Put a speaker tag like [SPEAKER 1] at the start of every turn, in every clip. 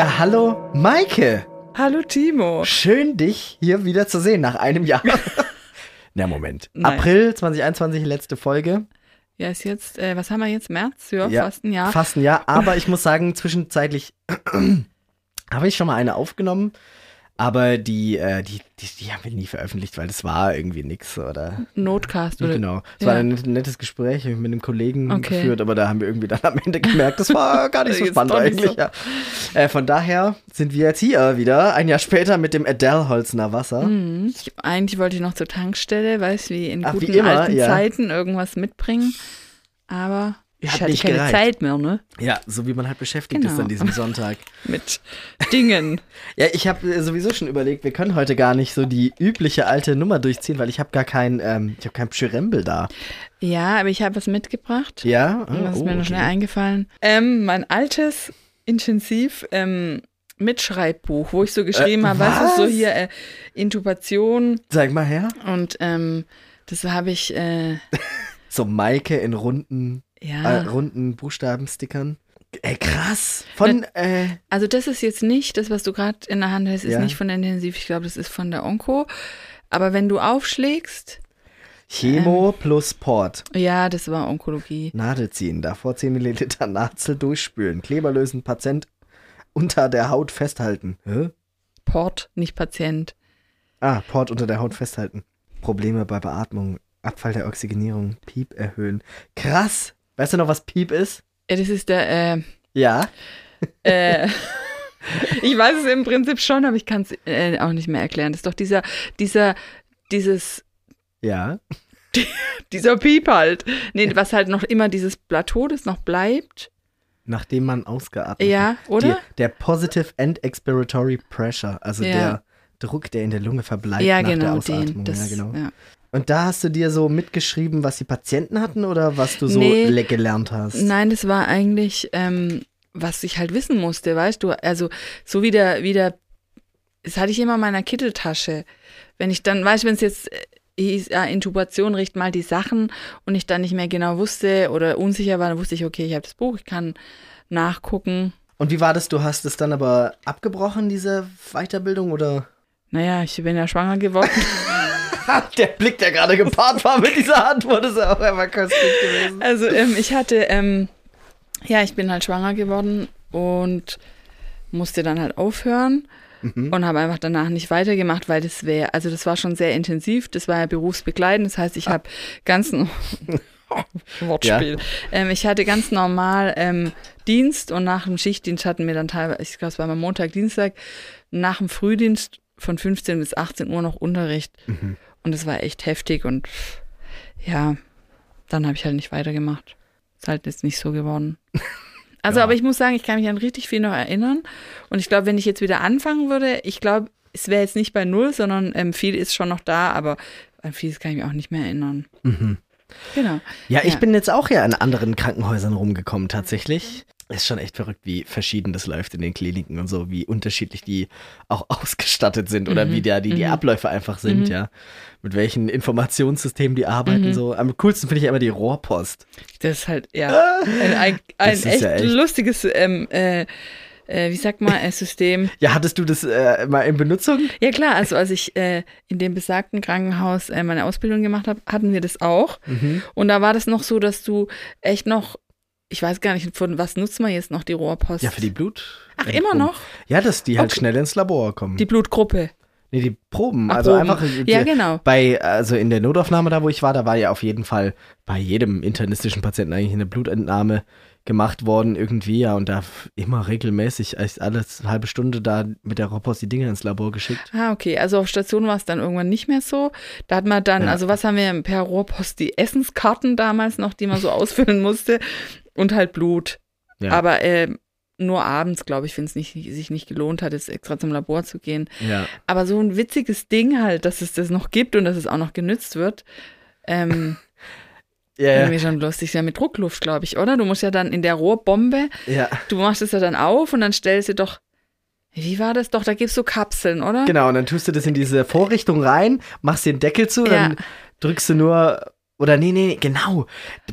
[SPEAKER 1] Ja, hallo Maike.
[SPEAKER 2] Hallo Timo.
[SPEAKER 1] Schön, dich hier wieder zu sehen nach einem Jahr. Na, Moment.
[SPEAKER 2] Nein.
[SPEAKER 1] April 2021, letzte Folge.
[SPEAKER 2] Ja, ist jetzt, äh, was haben wir jetzt? März? Ja,
[SPEAKER 1] Ja,
[SPEAKER 2] fast ein Jahr.
[SPEAKER 1] Fast ein Jahr. Aber ich muss sagen, zwischenzeitlich habe ich schon mal eine aufgenommen. Aber die, äh, die, die, die haben wir nie veröffentlicht, weil das war irgendwie nix, oder?
[SPEAKER 2] Notcast oder?
[SPEAKER 1] Genau. Es
[SPEAKER 2] Ja.
[SPEAKER 1] war ein net- nettes Gespräch mit einem Kollegen
[SPEAKER 2] Okay.
[SPEAKER 1] geführt, aber da haben wir irgendwie dann am Ende gemerkt, das war gar nicht so spannend eigentlich.
[SPEAKER 2] so.
[SPEAKER 1] Ja. Äh, von daher sind wir jetzt hier wieder, ein Jahr später mit dem Adele Holzner Wasser.
[SPEAKER 2] Mhm. Ich, eigentlich wollte ich noch zur Tankstelle, weißt du, wie in
[SPEAKER 1] Ach, wie
[SPEAKER 2] guten
[SPEAKER 1] immer,
[SPEAKER 2] alten
[SPEAKER 1] ja.
[SPEAKER 2] Zeiten irgendwas mitbringen. Aber ich
[SPEAKER 1] Hat
[SPEAKER 2] hatte
[SPEAKER 1] nicht
[SPEAKER 2] keine
[SPEAKER 1] gereicht.
[SPEAKER 2] Zeit mehr, ne?
[SPEAKER 1] Ja, so wie man halt beschäftigt ist
[SPEAKER 2] Genau.
[SPEAKER 1] an diesem Sonntag.
[SPEAKER 2] Mit Dingen.
[SPEAKER 1] Ja, ich habe sowieso schon überlegt, wir können heute gar nicht so die übliche alte Nummer durchziehen, weil ich habe gar kein, ähm, ich habe kein Pschyrembel da.
[SPEAKER 2] ja, aber ich habe was mitgebracht.
[SPEAKER 1] Ja?
[SPEAKER 2] Und das ist
[SPEAKER 1] Oh,
[SPEAKER 2] mir noch
[SPEAKER 1] okay.
[SPEAKER 2] schnell eingefallen. Ähm, mein altes, intensiv ähm, Mitschreibbuch, wo ich so geschrieben
[SPEAKER 1] Äh,
[SPEAKER 2] habe, weißt du, so
[SPEAKER 1] was?
[SPEAKER 2] hier äh, Intubation
[SPEAKER 1] Sag mal her.
[SPEAKER 2] und ähm, das habe ich, äh,
[SPEAKER 1] So Maike in runden,
[SPEAKER 2] ja.
[SPEAKER 1] äh, runden Buchstabenstickern. Ey, krass. Von, äh,
[SPEAKER 2] Also das ist jetzt nicht, das, was du gerade in der Hand hast, ist
[SPEAKER 1] Ja.
[SPEAKER 2] nicht von der Intensiv, ich glaube, das ist von der Onko. Aber wenn du aufschlägst,
[SPEAKER 1] Chemo plus Port.
[SPEAKER 2] ja, das war Onkologie.
[SPEAKER 1] Nadel ziehen, davor 10 Milliliter Nazel durchspülen, Kleber lösen, Patient unter der Haut festhalten. Hä?
[SPEAKER 2] Port, nicht Patient.
[SPEAKER 1] Ah, Port unter der Haut festhalten. Probleme bei Beatmung, Abfall der Oxygenierung, Piep erhöhen. Krass. Weißt du noch, was Piep ist?
[SPEAKER 2] Ja, das ist der, äh,
[SPEAKER 1] Ja.
[SPEAKER 2] äh, ich weiß es im Prinzip schon, aber ich kann es äh, auch nicht mehr erklären. Das ist doch dieser, dieser, dieses,
[SPEAKER 1] Ja.
[SPEAKER 2] dieser Piep halt. Nee, was halt noch immer dieses Plateau, das noch bleibt.
[SPEAKER 1] Nachdem man ausgeatmet
[SPEAKER 2] Ja,
[SPEAKER 1] hat.
[SPEAKER 2] oder?
[SPEAKER 1] Die, der Positive End Expiratory Pressure, also
[SPEAKER 2] Ja.
[SPEAKER 1] der Druck, der in der Lunge verbleibt
[SPEAKER 2] ja,
[SPEAKER 1] nach der
[SPEAKER 2] genau,
[SPEAKER 1] Ausatmung.
[SPEAKER 2] den. Das,
[SPEAKER 1] ja, genau.
[SPEAKER 2] ja.
[SPEAKER 1] Und da hast du dir so mitgeschrieben, was die Patienten hatten oder was du so
[SPEAKER 2] Nee.
[SPEAKER 1] le- gelernt hast?
[SPEAKER 2] Nein, das war eigentlich, ähm, was ich halt wissen musste, weißt du? Also, so wie der, wie der, das hatte ich immer in meiner Kitteltasche. Wenn ich dann, weißt du, wenn es jetzt äh, hieß, ja, Intubation, richt mal die Sachen und ich dann nicht mehr genau wusste oder unsicher war, dann wusste ich, okay, ich habe das Buch, ich kann nachgucken.
[SPEAKER 1] Und wie war das? Du hast es dann aber abgebrochen, diese Weiterbildung, oder?
[SPEAKER 2] Naja, ich bin ja schwanger geworden.
[SPEAKER 1] der Blick, der gerade gepaart war mit dieser Antwort, ist auch einfach köstlich gewesen.
[SPEAKER 2] Also ähm, ich hatte, ähm, ja, ich bin halt schwanger geworden und musste dann halt aufhören und habe einfach danach nicht weitergemacht, weil das wäre, also das war schon sehr intensiv, das war ja berufsbegleitend, das heißt, ich habe ganz no- Wortspiel. Ähm, ich hatte ganz normal ähm, Dienst und nach dem Schichtdienst hatten wir dann teilweise, ich glaube, es war mal Montag, Dienstag, nach dem Frühdienst von 15 bis 18 Uhr noch Unterricht. Und es war echt heftig und ja, dann habe ich halt nicht weitergemacht. Ist halt jetzt nicht so geworden. Also,
[SPEAKER 1] Ja.
[SPEAKER 2] aber ich muss sagen, ich kann mich an richtig viel noch erinnern. Und ich glaube, wenn ich jetzt wieder anfangen würde, ich glaube, es wäre jetzt nicht bei null, sondern ähm, viel ist schon noch da, aber an vieles kann ich mich auch nicht mehr erinnern. Genau.
[SPEAKER 1] Ja, ich
[SPEAKER 2] Ja.
[SPEAKER 1] bin jetzt auch ja in anderen Krankenhäusern rumgekommen, tatsächlich. Ist schon echt verrückt, wie verschieden das läuft in den Kliniken und so, wie unterschiedlich die auch ausgestattet sind oder
[SPEAKER 2] Mhm.
[SPEAKER 1] wie da die, die Abläufe einfach sind, ja. Mit welchen Informationssystemen die arbeiten,
[SPEAKER 2] Mhm.
[SPEAKER 1] so. Am coolsten finde ich immer die Rohrpost.
[SPEAKER 2] Das ist halt, ja, ein, ein, ein
[SPEAKER 1] ist
[SPEAKER 2] echt,
[SPEAKER 1] ja echt-
[SPEAKER 2] lustiges, ähm, äh, äh, wie sagt man, äh, System.
[SPEAKER 1] Ja, hattest du das äh, mal in Benutzung?
[SPEAKER 2] Ja klar, also als ich äh, in dem besagten Krankenhaus äh, meine Ausbildung gemacht habe, hatten wir das auch.
[SPEAKER 1] Mhm.
[SPEAKER 2] Und da war das noch so, dass du echt noch, ich weiß gar nicht, von was nutzt man jetzt noch die Rohrpost?
[SPEAKER 1] Ja, für die Blut.
[SPEAKER 2] Ach, immer noch?
[SPEAKER 1] Ja, dass die halt
[SPEAKER 2] Okay.
[SPEAKER 1] schnell ins Labor kommen.
[SPEAKER 2] Die Blutgruppe.
[SPEAKER 1] nee, die Proben.
[SPEAKER 2] Ach,
[SPEAKER 1] also
[SPEAKER 2] Proben.
[SPEAKER 1] einfach.
[SPEAKER 2] Ja,
[SPEAKER 1] die-
[SPEAKER 2] genau.
[SPEAKER 1] Bei, also in der Notaufnahme da, wo ich war, da war ja auf jeden Fall bei jedem internistischen Patienten eigentlich eine Blutentnahme gemacht worden irgendwie, ja, und da immer regelmäßig, echt alles halbe Stunde da mit der Rohrpost die Dinge ins Labor geschickt.
[SPEAKER 2] Ah, okay. Also auf Station war es dann irgendwann nicht mehr so. Da hat man dann,
[SPEAKER 1] Ja.
[SPEAKER 2] also was haben wir per Rohrpost? Die Essenskarten damals noch, die man so ausfüllen musste. Und halt Blut.
[SPEAKER 1] Ja.
[SPEAKER 2] Aber äh, nur abends, glaube ich, wenn es nicht, sich nicht gelohnt hat, jetzt extra zum Labor zu gehen.
[SPEAKER 1] Ja.
[SPEAKER 2] Aber so ein witziges Ding halt, dass es das noch gibt und dass es auch noch genützt wird. Ähm,
[SPEAKER 1] Ja,
[SPEAKER 2] irgendwie schon lustig. Ja, mit Druckluft, glaube ich, oder? Du musst ja dann in der Rohrbombe,
[SPEAKER 1] ja.
[SPEAKER 2] du machst es ja dann auf und dann stellst du doch, wie war das doch? Da gibt's so Kapseln, oder?
[SPEAKER 1] Genau, und dann tust du das in diese Vorrichtung rein, machst den Deckel zu,
[SPEAKER 2] Ja.
[SPEAKER 1] dann drückst du nur Oder nee, nee, genau.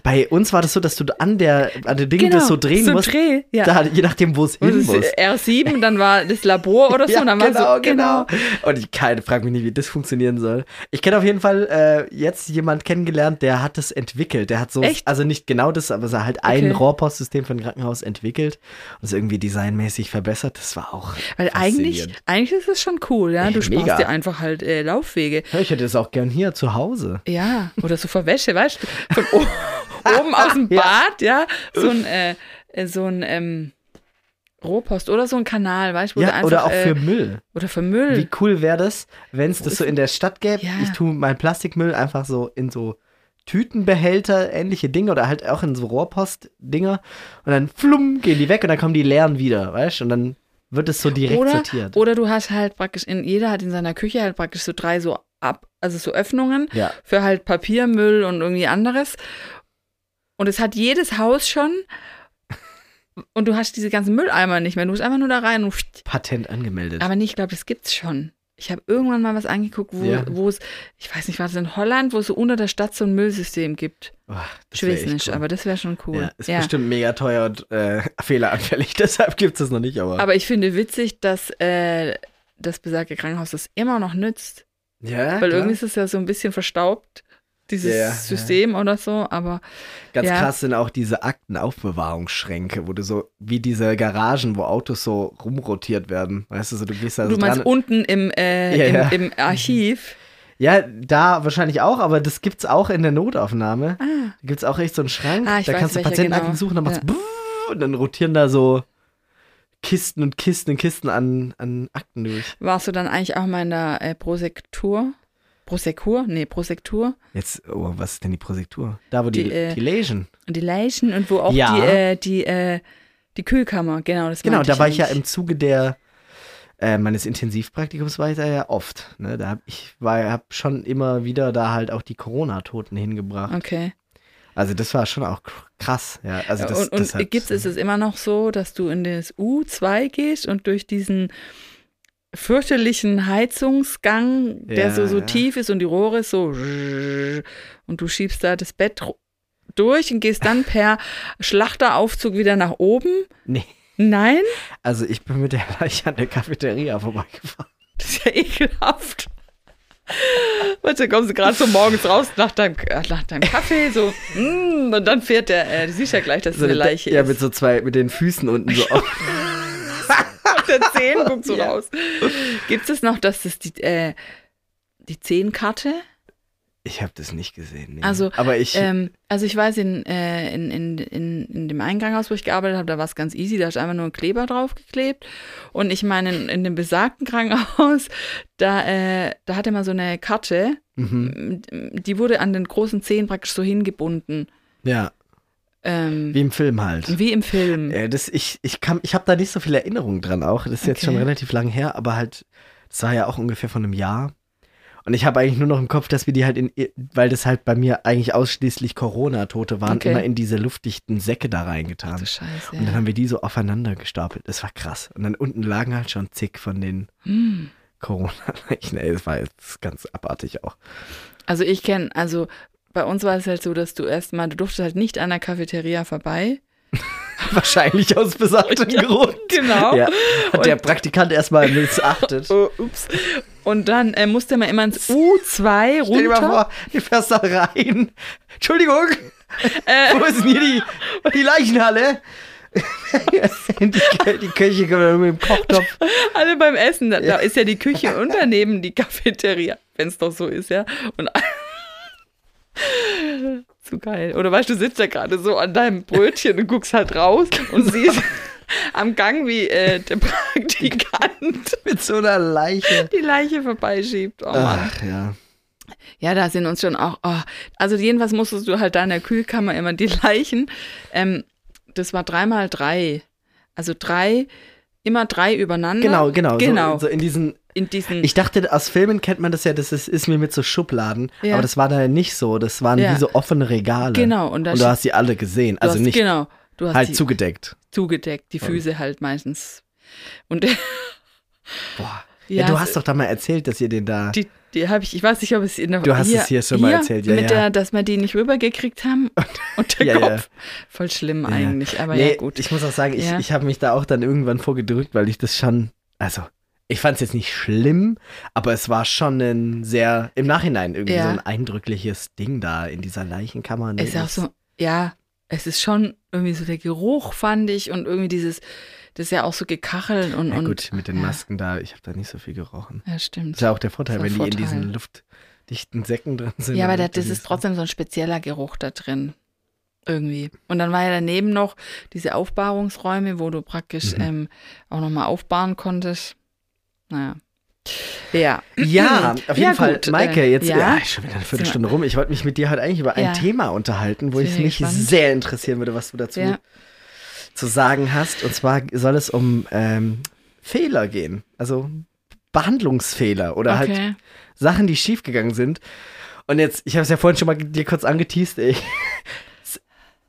[SPEAKER 1] Bei uns war das so, dass du an der, an dem Ding das so drehen
[SPEAKER 2] so
[SPEAKER 1] musst.
[SPEAKER 2] Dreh, ja.
[SPEAKER 1] Da, je nachdem, wo es hin muss.
[SPEAKER 2] das R7, dann war das Labor oder so.
[SPEAKER 1] Ja,
[SPEAKER 2] und dann war
[SPEAKER 1] genau,
[SPEAKER 2] so,
[SPEAKER 1] genau. Und ich keine, frag mich nicht, wie das funktionieren soll. Ich kenne auf jeden Fall äh, jetzt jemand kennengelernt, der hat das entwickelt. Der hat so,
[SPEAKER 2] Echt?
[SPEAKER 1] also nicht genau das, aber so halt ein
[SPEAKER 2] Okay.
[SPEAKER 1] Rohrpostsystem für ein Krankenhaus entwickelt und es irgendwie designmäßig verbessert. Das war auch
[SPEAKER 2] Weil eigentlich, eigentlich ist es schon cool, ja. Du
[SPEAKER 1] Ey,
[SPEAKER 2] sparst
[SPEAKER 1] mega.
[SPEAKER 2] dir einfach halt äh, Laufwege.
[SPEAKER 1] Ja, ich hätte das auch gern hier zu Hause.
[SPEAKER 2] Ja, oder so für Wäsche, weißt du? Von oben aus dem
[SPEAKER 1] Ja.
[SPEAKER 2] Bad, ja. So ein, äh, äh, so ein ähm, Rohpost oder so ein Kanal, weißt du?
[SPEAKER 1] Ja,
[SPEAKER 2] einfach,
[SPEAKER 1] oder auch
[SPEAKER 2] äh,
[SPEAKER 1] für Müll.
[SPEAKER 2] Oder für Müll.
[SPEAKER 1] Wie cool wäre das, wenn es das so in der Stadt gäbe?
[SPEAKER 2] Ja.
[SPEAKER 1] Ich tue meinen Plastikmüll einfach so in so Tütenbehälter, ähnliche Dinge oder halt auch in so Rohrpost-Dinger und dann flumm gehen die weg und dann kommen die leeren wieder, weißt du? Und dann wird es so direkt
[SPEAKER 2] oder,
[SPEAKER 1] sortiert.
[SPEAKER 2] oder du hast halt praktisch, in, jeder hat in seiner Küche halt praktisch so drei so ab, also so Öffnungen
[SPEAKER 1] ja,
[SPEAKER 2] für halt Papiermüll und irgendwie anderes. Und es hat jedes Haus schon. Und du hast diese ganzen Mülleimer nicht mehr. Du musst einfach nur da rein und
[SPEAKER 1] Patent angemeldet.
[SPEAKER 2] Aber nee, ich glaube, das gibt's schon. Ich habe irgendwann mal was angeguckt, wo,
[SPEAKER 1] Ja.
[SPEAKER 2] wo es, ich weiß nicht, war das in Holland, wo es so unter der Stadt so ein Müllsystem gibt.
[SPEAKER 1] Oh,
[SPEAKER 2] Ich weiß nicht,
[SPEAKER 1] cool.
[SPEAKER 2] aber das wäre schon cool.
[SPEAKER 1] Ja, ist
[SPEAKER 2] Ja.
[SPEAKER 1] bestimmt mega teuer und äh, fehleranfällig, deshalb gibt es das noch nicht, aber.
[SPEAKER 2] Aber ich finde witzig, dass äh, das besagte Krankenhaus das immer noch nützt.
[SPEAKER 1] Ja,
[SPEAKER 2] Weil
[SPEAKER 1] klar.
[SPEAKER 2] irgendwie ist es ja so ein bisschen verstaubt, dieses
[SPEAKER 1] Ja, ja.
[SPEAKER 2] System oder so. Aber
[SPEAKER 1] Ganz
[SPEAKER 2] ja.
[SPEAKER 1] krass sind auch diese Aktenaufbewahrungsschränke, wo du so, wie diese Garagen, wo Autos so rumrotiert werden. Weißt du, so du gehst da so
[SPEAKER 2] du meinst
[SPEAKER 1] dran.
[SPEAKER 2] unten im, äh,
[SPEAKER 1] Ja,
[SPEAKER 2] im,
[SPEAKER 1] ja.
[SPEAKER 2] im Archiv.
[SPEAKER 1] Ja, da wahrscheinlich auch, aber das gibt's auch in der Notaufnahme.
[SPEAKER 2] Ah,
[SPEAKER 1] Da gibt's auch echt so einen Schrank.
[SPEAKER 2] Ah,
[SPEAKER 1] da
[SPEAKER 2] weiß,
[SPEAKER 1] kannst du Patientenakten
[SPEAKER 2] genau.
[SPEAKER 1] suchen, dann machst du
[SPEAKER 2] Ja.
[SPEAKER 1] und dann rotieren da so Kisten und Kisten und Kisten an, an Akten durch.
[SPEAKER 2] warst du dann eigentlich auch mal in der äh, Prosektur? Prosekur? Nee, Prosektur.
[SPEAKER 1] Jetzt, oh, was ist denn die Prosektur? Da, wo die,
[SPEAKER 2] Die, äh,
[SPEAKER 1] die Lesion.
[SPEAKER 2] Und die Leichen und wo auch
[SPEAKER 1] Ja.
[SPEAKER 2] die, äh, die, äh, die Kühlkammer, genau, das
[SPEAKER 1] Genau, da war ich ja im Zuge der äh, meines Intensivpraktikums war ich da ja oft. Ne? Da hab ich war, hab schon immer wieder da halt auch die Corona-Toten hingebracht.
[SPEAKER 2] Okay.
[SPEAKER 1] Also das war schon auch krass. Ja, also das,
[SPEAKER 2] und und
[SPEAKER 1] das
[SPEAKER 2] gibt's, ist es immer noch so, dass du in das U2 gehst und durch diesen fürchterlichen Heizungsgang, der
[SPEAKER 1] Ja,
[SPEAKER 2] so, so
[SPEAKER 1] ja.
[SPEAKER 2] tief ist und die Rohre ist so und du schiebst da das Bett durch und gehst dann per Schlachteraufzug wieder nach oben.
[SPEAKER 1] Nee,
[SPEAKER 2] Nein,
[SPEAKER 1] also ich bin mit der Leiche an der Cafeteria vorbeigefahren.
[SPEAKER 2] das ist ja ekelhaft. Du, kommst du gerade so morgens raus nach deinem, äh, nach deinem Kaffee, so, mm, und dann fährt der, äh, du siehst ja gleich, dass es
[SPEAKER 1] So
[SPEAKER 2] eine Leiche
[SPEAKER 1] ja,
[SPEAKER 2] ist.
[SPEAKER 1] mit so zwei, mit den Füßen unten so auf.
[SPEAKER 2] Und der Zehen guckt so
[SPEAKER 1] Ja.
[SPEAKER 2] raus. Gibt es noch, dass das die, äh, die Zehnkarte?
[SPEAKER 1] Ich habe das nicht gesehen. Nee.
[SPEAKER 2] Also,
[SPEAKER 1] aber ich,
[SPEAKER 2] Ähm, also ich weiß, in, äh, in, in, in, in dem Einganghaus, wo ich gearbeitet habe, da war es ganz easy, da ist einfach nur ein Kleber draufgeklebt. Und ich meine, in, in dem besagten Krankenhaus, da, äh, da hatte man so eine Karte,
[SPEAKER 1] mhm.
[SPEAKER 2] die wurde an den großen Zehen praktisch so hingebunden.
[SPEAKER 1] ja,
[SPEAKER 2] Ähm,
[SPEAKER 1] wie im Film halt.
[SPEAKER 2] wie im Film.
[SPEAKER 1] Äh, das, ich ich, kann- ich habe da nicht so viel Erinnerung dran auch. Das ist jetzt
[SPEAKER 2] Okay.
[SPEAKER 1] schon relativ lang her, aber halt, das war ja auch ungefähr von einem Jahr. Und ich habe eigentlich nur noch im Kopf, dass wir die halt in, weil das halt bei mir eigentlich ausschließlich Corona-Tote waren,
[SPEAKER 2] Okay.
[SPEAKER 1] immer in diese luftdichten Säcke da reingetan.
[SPEAKER 2] Du Scheiße.
[SPEAKER 1] Und dann haben wir die so aufeinander gestapelt. Das war krass. Und dann unten lagen halt schon zig von den
[SPEAKER 2] Hm.
[SPEAKER 1] Corona-Leichen. Ey, das war jetzt ganz abartig auch.
[SPEAKER 2] Also ich kenne, also bei uns war es halt so, dass du erstmal, du durftest halt nicht an der Cafeteria vorbei.
[SPEAKER 1] Wahrscheinlich aus besagtem Grund.
[SPEAKER 2] Genau.
[SPEAKER 1] Ja, hat der
[SPEAKER 2] Und-
[SPEAKER 1] Praktikant erstmal missachtet.
[SPEAKER 2] Oh, ups. Und dann äh, musste man immer ins U2
[SPEAKER 1] Stell dir mal
[SPEAKER 2] runter.
[SPEAKER 1] vor, du fährst da rein. Entschuldigung,
[SPEAKER 2] Äh,
[SPEAKER 1] wo ist denn hier die, die Leichenhalle? die, die Köche kommen dann mit dem Kochtopf.
[SPEAKER 2] alle beim Essen, da, da ist ja die Küche und daneben die Cafeteria, wenn es doch so ist, ja. Und zu geil. Oder weißt du, du sitzt da gerade so an deinem Brötchen und guckst halt raus und siehst am Gang, wie äh, der Praktikant
[SPEAKER 1] Mit so einer Leiche.
[SPEAKER 2] die Leiche vorbeischiebt. Oh Mann.
[SPEAKER 1] Ach ja.
[SPEAKER 2] Ja, da sind uns schon auch, oh, also jedenfalls musstest du halt da in der Kühlkammer immer die Leichen, ähm, das war dreimal drei, also drei, immer drei übereinander.
[SPEAKER 1] Genau, genau.
[SPEAKER 2] Genau,
[SPEAKER 1] So, so in diesen.
[SPEAKER 2] In diesen,
[SPEAKER 1] Ich dachte, aus Filmen kennt man das ja, das ist, ist mir mit so Schubladen.
[SPEAKER 2] Ja.
[SPEAKER 1] Aber das war da nicht so. Das waren
[SPEAKER 2] Ja.
[SPEAKER 1] wie so offene Regale.
[SPEAKER 2] genau, und da
[SPEAKER 1] Und du hast sie alle gesehen.
[SPEAKER 2] du
[SPEAKER 1] Also
[SPEAKER 2] hast,
[SPEAKER 1] nicht
[SPEAKER 2] genau, du hast
[SPEAKER 1] halt zugedeckt.
[SPEAKER 2] zugedeckt, die Füße halt meistens. Und
[SPEAKER 1] Boah. Ja,
[SPEAKER 2] Ja,
[SPEAKER 1] du hast doch da mal erzählt, dass ihr den da.
[SPEAKER 2] Die, die habe ich, ich weiß nicht, ob es in der
[SPEAKER 1] Du hast es hier schon mal erzählt, ja,
[SPEAKER 2] Mit
[SPEAKER 1] ja.
[SPEAKER 2] der, dass wir die nicht rübergekriegt haben und der
[SPEAKER 1] Ja, ja.
[SPEAKER 2] Kopf. Voll schlimm eigentlich, aber
[SPEAKER 1] nee,
[SPEAKER 2] ja gut.
[SPEAKER 1] ich muss auch sagen, ich, ich habe mich da auch dann irgendwann vorgedrückt, weil ich das schon. Also, ich fand es jetzt nicht schlimm, aber es war schon ein sehr, im Nachhinein irgendwie
[SPEAKER 2] Ja.
[SPEAKER 1] so ein eindrückliches Ding da in dieser Leichenkammer. ne?
[SPEAKER 2] ist ja auch
[SPEAKER 1] Das-
[SPEAKER 2] so, ja, es ist schon irgendwie so der Geruch, fand ich, und irgendwie dieses, das ist ja auch so gekachelt und.
[SPEAKER 1] Ja, gut, mit den
[SPEAKER 2] ja.
[SPEAKER 1] Masken da, ich habe da nicht so viel gerochen.
[SPEAKER 2] Ja,
[SPEAKER 1] Das
[SPEAKER 2] stimmt.
[SPEAKER 1] ist ja auch der Vorteil,
[SPEAKER 2] Das
[SPEAKER 1] wenn
[SPEAKER 2] ein
[SPEAKER 1] die in
[SPEAKER 2] Vorteil.
[SPEAKER 1] diesen luftdichten Säcken drin sind.
[SPEAKER 2] Ja, aber das
[SPEAKER 1] nicht
[SPEAKER 2] ist trotzdem so ein spezieller Geruch da drin. Irgendwie. Und dann war ja daneben noch diese Aufbahrungsräume, wo du praktisch
[SPEAKER 1] Mhm.
[SPEAKER 2] ähm, auch nochmal aufbahren konntest. Naja. Ja.
[SPEAKER 1] Ja, auf jeden
[SPEAKER 2] Ja,
[SPEAKER 1] Fall.
[SPEAKER 2] gut,
[SPEAKER 1] Maike,
[SPEAKER 2] äh,
[SPEAKER 1] jetzt
[SPEAKER 2] ja.
[SPEAKER 1] ja. schon wieder eine Viertelstunde rum. Ich wollte mich mit dir heute eigentlich über ein
[SPEAKER 2] Ja.
[SPEAKER 1] Thema unterhalten, wo ich mich
[SPEAKER 2] gespannt.
[SPEAKER 1] sehr interessieren würde, was du dazu zu sagen hast. Und zwar soll es um ähm, Fehler gehen. Also Behandlungsfehler oder halt
[SPEAKER 2] Okay.
[SPEAKER 1] Sachen, die schiefgegangen sind. Und jetzt, ich habe es ja vorhin schon mal dir kurz angeteased, ey.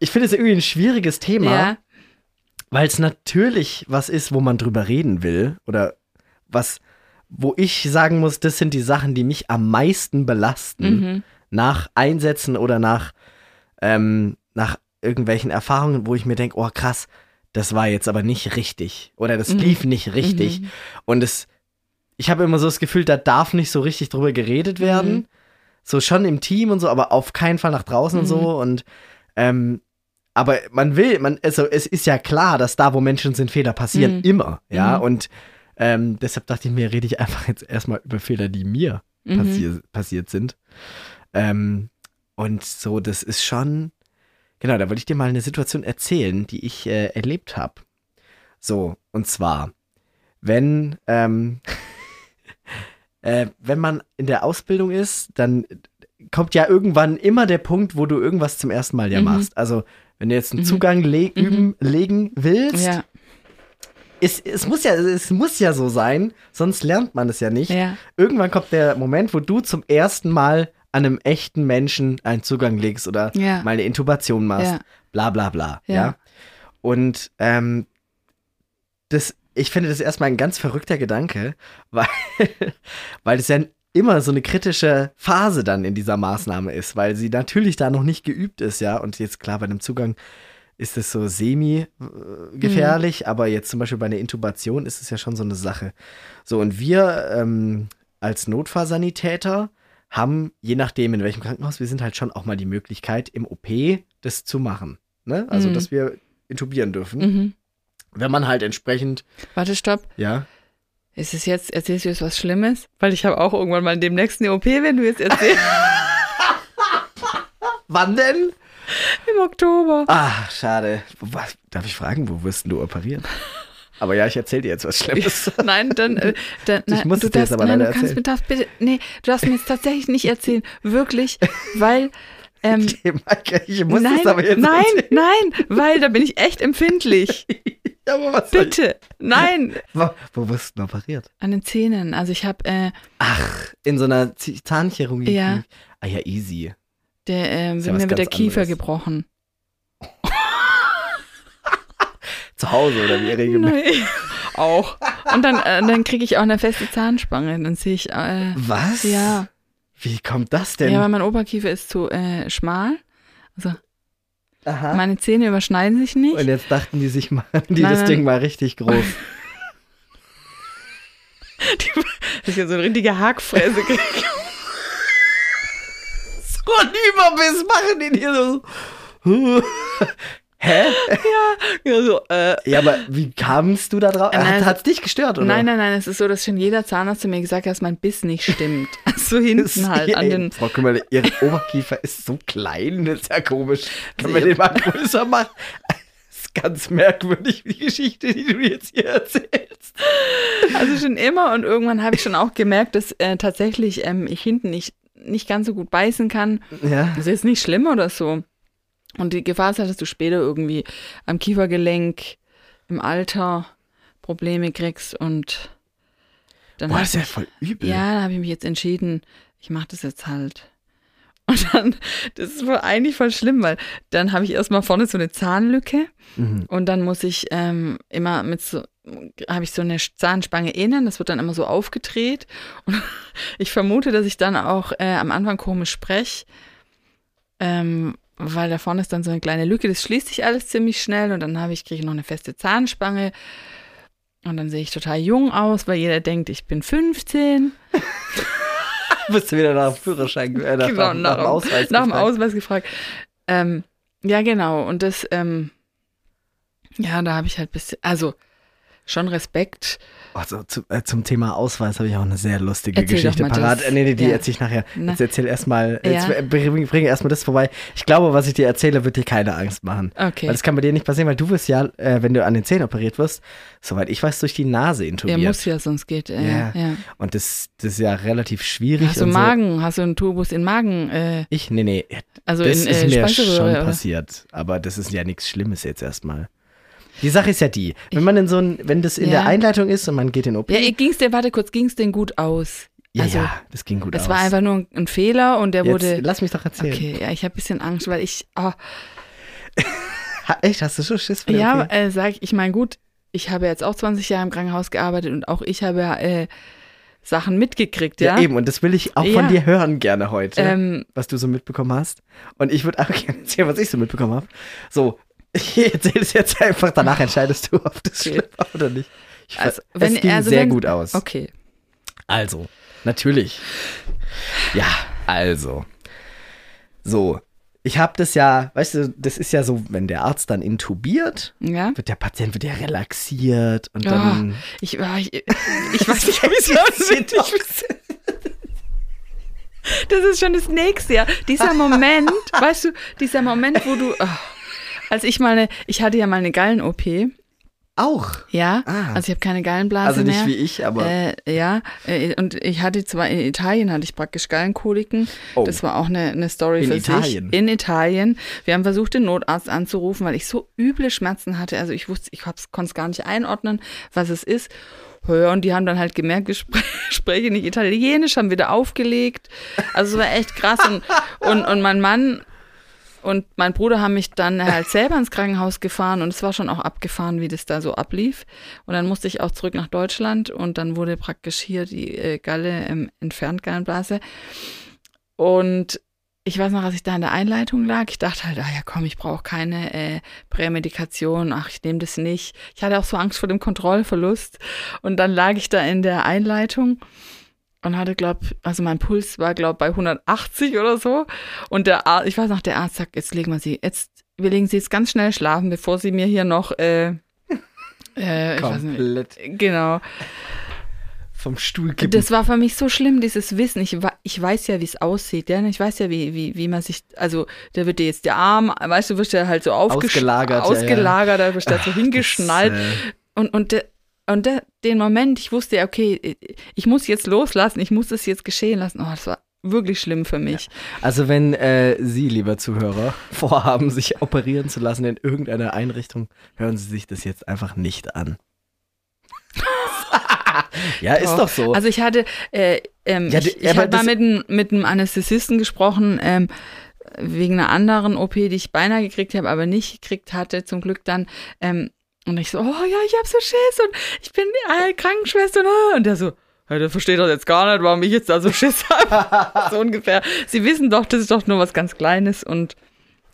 [SPEAKER 1] Ich finde es irgendwie ein schwieriges Thema. Weil es natürlich was ist, wo man drüber reden will oder was, wo ich sagen muss, das sind die Sachen, die mich am meisten belasten
[SPEAKER 2] Mhm.
[SPEAKER 1] nach Einsätzen oder nach, ähm, nach irgendwelchen Erfahrungen, wo ich mir denke, oh krass, das war jetzt aber nicht richtig oder das
[SPEAKER 2] Mhm.
[SPEAKER 1] lief nicht richtig
[SPEAKER 2] Mhm.
[SPEAKER 1] und es, ich habe immer so das Gefühl, da darf nicht so richtig drüber geredet werden,
[SPEAKER 2] Mhm.
[SPEAKER 1] so schon im Team und so, aber auf keinen Fall nach draußen und
[SPEAKER 2] Mhm.
[SPEAKER 1] so und ähm, aber man will, man, also es ist ja klar, dass da, wo Menschen sind, Fehler passieren,
[SPEAKER 2] Mhm.
[SPEAKER 1] immer, ja, und ähm, deshalb dachte ich mir, rede ich einfach jetzt erstmal über Fehler, die mir
[SPEAKER 2] Mhm.
[SPEAKER 1] passier passiert sind. Ähm, und so, das ist schon, genau, da wollte ich dir mal eine Situation erzählen, die ich äh, erlebt habe. So, und zwar, wenn, ähm, äh, wenn man in der Ausbildung ist, dann kommt ja irgendwann immer der Punkt, wo du irgendwas zum ersten Mal ja
[SPEAKER 2] Mhm.
[SPEAKER 1] machst. Also, wenn du jetzt einen
[SPEAKER 2] Mhm.
[SPEAKER 1] Zugang le üben, legen willst,
[SPEAKER 2] Ja.
[SPEAKER 1] Es, es, muss ja, es muss ja so sein, sonst lernt man es ja nicht.
[SPEAKER 2] Ja.
[SPEAKER 1] Irgendwann kommt der Moment, wo du zum ersten Mal an einem echten Menschen einen Zugang legst oder
[SPEAKER 2] Ja.
[SPEAKER 1] mal eine Intubation machst.
[SPEAKER 2] Ja.
[SPEAKER 1] Bla bla bla. Ja.
[SPEAKER 2] Ja.
[SPEAKER 1] Und ähm, das, ich finde das erstmal ein ganz verrückter Gedanke, weil, weil es ja immer so eine kritische Phase dann in dieser Maßnahme ist, weil sie natürlich da noch nicht geübt ist, ja. Und jetzt klar, bei einem Zugang ist es so semi-gefährlich, aber jetzt zum Beispiel bei einer Intubation ist es ja schon so eine Sache. So, und wir ähm, als Notfallsanitäter haben, je nachdem in welchem Krankenhaus wir sind, halt schon auch mal die Möglichkeit, im OP das zu machen. Ne? Also,
[SPEAKER 2] Mhm.
[SPEAKER 1] dass wir intubieren dürfen.
[SPEAKER 2] Mhm.
[SPEAKER 1] Wenn man halt entsprechend,
[SPEAKER 2] Warte, stopp.
[SPEAKER 1] ja.
[SPEAKER 2] Ist es jetzt, erzählst du jetzt was Schlimmes? Weil ich habe auch irgendwann mal demnächst eine OP, wenn du jetzt erzählst.
[SPEAKER 1] Wann denn?
[SPEAKER 2] Im Oktober.
[SPEAKER 1] Ah, schade. Was, darf ich fragen, wo wirst du operiert? Aber ja, ich erzähl dir jetzt was Schlimmes.
[SPEAKER 2] Nein, dann, äh, dann
[SPEAKER 1] Ich
[SPEAKER 2] nein,
[SPEAKER 1] muss
[SPEAKER 2] du
[SPEAKER 1] es dir jetzt aber
[SPEAKER 2] nein,
[SPEAKER 1] leider
[SPEAKER 2] du kannst
[SPEAKER 1] erzählen.
[SPEAKER 2] mir darfst bitte, nee, du darfst mir jetzt tatsächlich nicht erzählen, wirklich, weil, ähm,
[SPEAKER 1] Maike, ich muss
[SPEAKER 2] nein,
[SPEAKER 1] es aber jetzt
[SPEAKER 2] nein,
[SPEAKER 1] erzählen.
[SPEAKER 2] nein, weil da bin ich echt empfindlich.
[SPEAKER 1] Ja, aber was?
[SPEAKER 2] Bitte, nein,
[SPEAKER 1] Wo, wo wirst du denn operiert?
[SPEAKER 2] an den Zähnen. Also ich habe, äh,
[SPEAKER 1] Ach, in so einer Zahnchirurgie.
[SPEAKER 2] Ja.
[SPEAKER 1] Ah ja, easy.
[SPEAKER 2] Der, äh,
[SPEAKER 1] Ist ja
[SPEAKER 2] mir wird der Kiefer
[SPEAKER 1] anderes.
[SPEAKER 2] gebrochen.
[SPEAKER 1] Zu Hause oder wie regelmäßig.
[SPEAKER 2] Auch. Und dann, äh, dann kriege ich auch eine feste Zahnspange. Dann sehe ich, äh,
[SPEAKER 1] Was?
[SPEAKER 2] ja,
[SPEAKER 1] Wie kommt das denn?
[SPEAKER 2] ja, weil mein Oberkiefer ist zu äh, schmal. Also
[SPEAKER 1] Aha.
[SPEAKER 2] meine Zähne überschneiden sich nicht.
[SPEAKER 1] Und jetzt dachten die sich mal, die
[SPEAKER 2] Nein,
[SPEAKER 1] das. Ding mal richtig groß.
[SPEAKER 2] Das ist ja so eine richtige Hackfresse kriege.
[SPEAKER 1] So ein Überbiss machen die dir so. Hä?
[SPEAKER 2] Ja, so, äh,
[SPEAKER 1] Ja, aber wie kamst du da drauf?
[SPEAKER 2] Nein,
[SPEAKER 1] Hat, hat's dich gestört, oder?
[SPEAKER 2] Nein, nein, nein, es ist so, dass schon jeder Zahnarzt zu mir gesagt hat, dass mein Biss nicht stimmt. So hinten halt an den.
[SPEAKER 1] Frau Kümmerle, Ihr Oberkiefer ist so klein, das ist ja komisch. Können wir
[SPEAKER 2] Sie-
[SPEAKER 1] den mal größer machen? Das ist ganz merkwürdig, die Geschichte, die du jetzt hier erzählst.
[SPEAKER 2] Also schon immer und irgendwann habe ich schon auch gemerkt, dass äh, tatsächlich ähm, ich hinten nicht, nicht ganz so gut beißen kann.
[SPEAKER 1] Ja.
[SPEAKER 2] Das ist jetzt nicht schlimm oder so. Und die Gefahr ist halt, dass du später irgendwie am Kiefergelenk im Alter Probleme kriegst und dann
[SPEAKER 1] Boah, das ist ja voll übel.
[SPEAKER 2] Ja, da habe ich mich jetzt entschieden, ich mache das jetzt halt. Und dann, das ist wohl eigentlich voll schlimm, weil dann habe ich erstmal vorne so eine Zahnlücke
[SPEAKER 1] Mhm.
[SPEAKER 2] und dann muss ich ähm, immer mit so, habe ich so eine Zahnspange innen, das wird dann immer so aufgedreht. Und ich vermute, dass ich dann auch äh, am Anfang komisch spreche, ähm, weil da vorne ist dann so eine kleine Lücke, das schließt sich alles ziemlich schnell und dann habe ich, kriege ich noch eine feste Zahnspange. Und dann sehe ich total jung aus, weil jeder denkt, ich bin 15.
[SPEAKER 1] Bist du wieder nach dem Führerschein, äh, nach,
[SPEAKER 2] Genau,
[SPEAKER 1] nach, nach dem Ausweis
[SPEAKER 2] nach dem
[SPEAKER 1] gefragt?
[SPEAKER 2] Ausweis gefragt. Ähm, ja, genau. Und das, ähm, ja, da habe ich halt bisschen, also schon Respekt.
[SPEAKER 1] Also zu, äh, zum Thema Ausweis habe ich auch eine sehr lustige
[SPEAKER 2] Erzähl
[SPEAKER 1] Geschichte parat. Äh, nee, nee, die
[SPEAKER 2] Ja.
[SPEAKER 1] erzähle ich nachher.
[SPEAKER 2] Na.
[SPEAKER 1] Jetzt erzähl erstmal, jetzt
[SPEAKER 2] Ja.
[SPEAKER 1] bring, bring erstmal das vorbei. Ich glaube, was ich dir erzähle, wird dir keine Angst machen.
[SPEAKER 2] Okay.
[SPEAKER 1] Weil das kann bei dir nicht passieren, weil du wirst ja, äh, wenn du an den Zähnen operiert wirst, soweit ich weiß, durch die Nase
[SPEAKER 2] ja,
[SPEAKER 1] intubiert.
[SPEAKER 2] muss ja, sonst geht. Äh,
[SPEAKER 1] Ja.
[SPEAKER 2] ja.
[SPEAKER 1] Und das, das ist ja relativ schwierig.
[SPEAKER 2] Hast du
[SPEAKER 1] und so.
[SPEAKER 2] Magen, hast du einen Tubus in Magen, äh,
[SPEAKER 1] Ich? Nee, nee.
[SPEAKER 2] also
[SPEAKER 1] das
[SPEAKER 2] in
[SPEAKER 1] ist
[SPEAKER 2] äh,
[SPEAKER 1] mir schon passiert. Aber das ist ja nichts Schlimmes jetzt erstmal. Die Sache ist ja die, wenn man in so ein, wenn das in
[SPEAKER 2] Ja.
[SPEAKER 1] der Einleitung ist und man geht in OP.
[SPEAKER 2] Ja, ging's dir, warte kurz, ging's denn gut aus?
[SPEAKER 1] ja,
[SPEAKER 2] also,
[SPEAKER 1] ja, das ging gut
[SPEAKER 2] Es
[SPEAKER 1] aus.
[SPEAKER 2] war einfach nur ein Fehler und der
[SPEAKER 1] Jetzt,
[SPEAKER 2] wurde.
[SPEAKER 1] lass mich doch erzählen.
[SPEAKER 2] Okay, ja, ich habe ein bisschen Angst, weil ich, oh,
[SPEAKER 1] echt, hast du schon Schiss
[SPEAKER 2] ja,
[SPEAKER 1] OP?
[SPEAKER 2] äh, sag ich, ich meine, gut, ich habe jetzt auch 20 Jahre im Krankenhaus gearbeitet und auch ich habe äh, Sachen mitgekriegt, ja.
[SPEAKER 1] Ja, eben, und das will ich auch von
[SPEAKER 2] Ja.
[SPEAKER 1] dir hören gerne heute,
[SPEAKER 2] Ähm,
[SPEAKER 1] was du so mitbekommen hast. Und ich würde auch gerne erzählen, was ich so mitbekommen habe. So, ich erzähle es jetzt einfach, danach entscheidest du, ob das
[SPEAKER 2] Okay.
[SPEAKER 1] schlimm war oder nicht. Ich,
[SPEAKER 2] Also,
[SPEAKER 1] es
[SPEAKER 2] wenn-
[SPEAKER 1] ging
[SPEAKER 2] also
[SPEAKER 1] sehr
[SPEAKER 2] wenn-
[SPEAKER 1] gut aus.
[SPEAKER 2] okay.
[SPEAKER 1] Also, natürlich. Ja, also. So, ich habe das ja, weißt du, das ist ja so, wenn der Arzt dann intubiert,
[SPEAKER 2] Ja.
[SPEAKER 1] wird der Patient wird ja relaxiert und
[SPEAKER 2] Ja.
[SPEAKER 1] dann.
[SPEAKER 2] Ich, ah, ich, ich weiß nicht, wie es aussieht. Das ist schon das nächste Jahr. Dieser Moment, weißt du, dieser Moment, wo du, ah, als ich mal eine, ich hatte ja mal eine Gallen-OP,
[SPEAKER 1] Auch.
[SPEAKER 2] ja,
[SPEAKER 1] Ah.
[SPEAKER 2] also ich habe keine Gallenblase
[SPEAKER 1] Also nicht
[SPEAKER 2] mehr.
[SPEAKER 1] wie ich, aber.
[SPEAKER 2] Äh, ja, äh, und ich hatte zwar in Italien hatte ich praktisch Gallenkoliken.
[SPEAKER 1] Oh.
[SPEAKER 2] Das war auch eine, eine Story
[SPEAKER 1] In
[SPEAKER 2] für
[SPEAKER 1] Italien?
[SPEAKER 2] sich. In Italien. Wir haben versucht, den Notarzt anzurufen, weil ich so üble Schmerzen hatte. Also ich wusste, ich konnte es gar nicht einordnen, was es ist. Ja, und die haben dann halt gemerkt, wir spre- sprechen nicht Italienisch, haben wieder aufgelegt. Also es war echt krass. Und, und, und mein Mann und mein Bruder haben mich dann halt selber ins Krankenhaus gefahren und es war schon auch abgefahren, wie das da so ablief. Und dann musste ich auch zurück nach Deutschland und dann wurde praktisch hier die äh, Galle ähm, entfernt, Gallenblase. Und ich weiß noch, als ich da in der Einleitung lag, ich dachte halt, ah ja komm, ich brauche keine äh, Prämedikation, ach, ich nehme das nicht. Ich hatte auch so Angst vor dem Kontrollverlust. Und dann lag ich da in der Einleitung und hatte, glaub, also mein Puls war, glaub, bei 180 oder so. Und der Arzt, ich weiß noch, der Arzt sagt, jetzt legen wir sie, jetzt, wir legen sie jetzt ganz schnell schlafen, bevor sie mir hier noch, äh, äh, weiß nicht,
[SPEAKER 1] komplett
[SPEAKER 2] genau.
[SPEAKER 1] vom Stuhl kippen.
[SPEAKER 2] Das war für mich so schlimm, dieses Wissen. Ich, ich weiß ja, wie es aussieht. Ja? Ich weiß ja, wie, wie, wie man sich, also da wird dir jetzt der Arm, weißt du, wirst ja halt so aufgesch-
[SPEAKER 1] Ausgelagert, ja, ja.
[SPEAKER 2] ausgelagert, da wirst du da so hingeschnallt.
[SPEAKER 1] Das, äh,
[SPEAKER 2] Und, und, und de, den Moment, ich wusste ja, okay, ich muss jetzt loslassen, ich muss es jetzt geschehen lassen. Oh, das war wirklich schlimm für mich.
[SPEAKER 1] Also wenn äh, Sie, lieber Zuhörer, vorhaben, sich operieren zu lassen in irgendeiner Einrichtung, hören Sie sich das jetzt einfach nicht an. ja, ist doch so.
[SPEAKER 2] Also ich hatte, äh, ähm,
[SPEAKER 1] Ja,
[SPEAKER 2] ich, ich hatte mal
[SPEAKER 1] das-
[SPEAKER 2] mit, einem- mit einem Anästhesisten gesprochen, ähm, wegen einer anderen OP, die ich beinahe gekriegt habe, aber nicht gekriegt hatte, zum Glück dann. Ähm, und ich so, oh ja, ich hab so Schiss und ich bin äh, Krankenschwester. Und, und der so, ja, der versteht doch jetzt gar nicht, warum ich jetzt da so Schiss habe. so ungefähr. Sie wissen doch, das ist doch nur was ganz Kleines und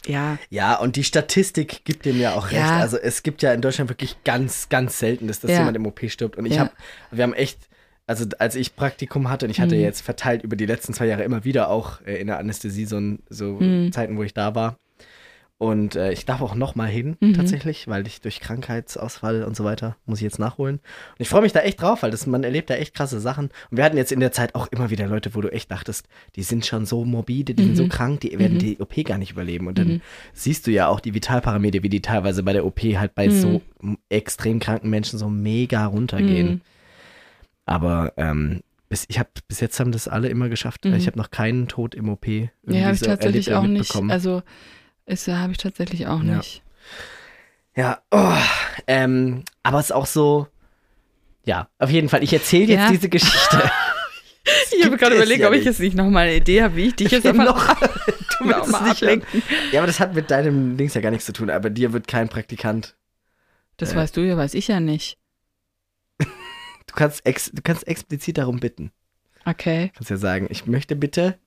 [SPEAKER 2] ja,
[SPEAKER 1] ja, und die Statistik gibt dem ja auch recht.
[SPEAKER 2] Ja.
[SPEAKER 1] Also es gibt ja in Deutschland wirklich ganz, ganz selten, dass, dass
[SPEAKER 2] Ja.
[SPEAKER 1] jemand im OP stirbt. Und ich
[SPEAKER 2] Ja.
[SPEAKER 1] habe, wir haben echt, also als ich Praktikum hatte und ich hatte
[SPEAKER 2] Mhm.
[SPEAKER 1] jetzt verteilt über die letzten zwei Jahre immer wieder auch äh, in der Anästhesie so, so
[SPEAKER 2] Mhm.
[SPEAKER 1] Zeiten, wo ich da war. Und äh, ich darf auch noch mal hin,
[SPEAKER 2] Mhm.
[SPEAKER 1] tatsächlich, weil ich durch Krankheitsausfall und so weiter muss ich jetzt nachholen. Und ich freue mich da echt drauf, weil das, man erlebt da echt krasse Sachen. Und wir hatten jetzt in der Zeit auch immer wieder Leute, wo du echt dachtest, die sind schon so morbide, die sind so krank, die werden die OP gar nicht überleben. Und dann siehst du ja auch die Vitalparameter, wie die teilweise bei der OP halt bei so m- extrem kranken Menschen so mega runtergehen.
[SPEAKER 2] Mhm.
[SPEAKER 1] Aber ähm, bis, ich habe bis jetzt haben das alle immer geschafft.
[SPEAKER 2] Mhm.
[SPEAKER 1] Ich habe noch keinen Tod im OP irgendwie
[SPEAKER 2] ja, habe ich
[SPEAKER 1] so
[SPEAKER 2] tatsächlich
[SPEAKER 1] erlebt
[SPEAKER 2] auch nicht. Also, ist habe ich tatsächlich auch
[SPEAKER 1] Ja.
[SPEAKER 2] nicht.
[SPEAKER 1] Ja, oh, ähm, aber es ist auch so, ja, auf jeden Fall. Ich erzähle jetzt
[SPEAKER 2] Ja.
[SPEAKER 1] diese Geschichte.
[SPEAKER 2] Ich habe gerade überlegt, ja ob ich jetzt nicht nochmal eine Idee habe, wie ich dich jetzt einfach
[SPEAKER 1] noch, du willst es nicht ablenken. Ja, aber das hat mit deinem Dings ja gar nichts zu tun. Aber dir wird kein Praktikant.
[SPEAKER 2] Das äh, weißt du ja, weiß ich ja nicht.
[SPEAKER 1] du, kannst ex, du kannst explizit darum bitten.
[SPEAKER 2] Okay.
[SPEAKER 1] Du kannst ja sagen, ich möchte bitte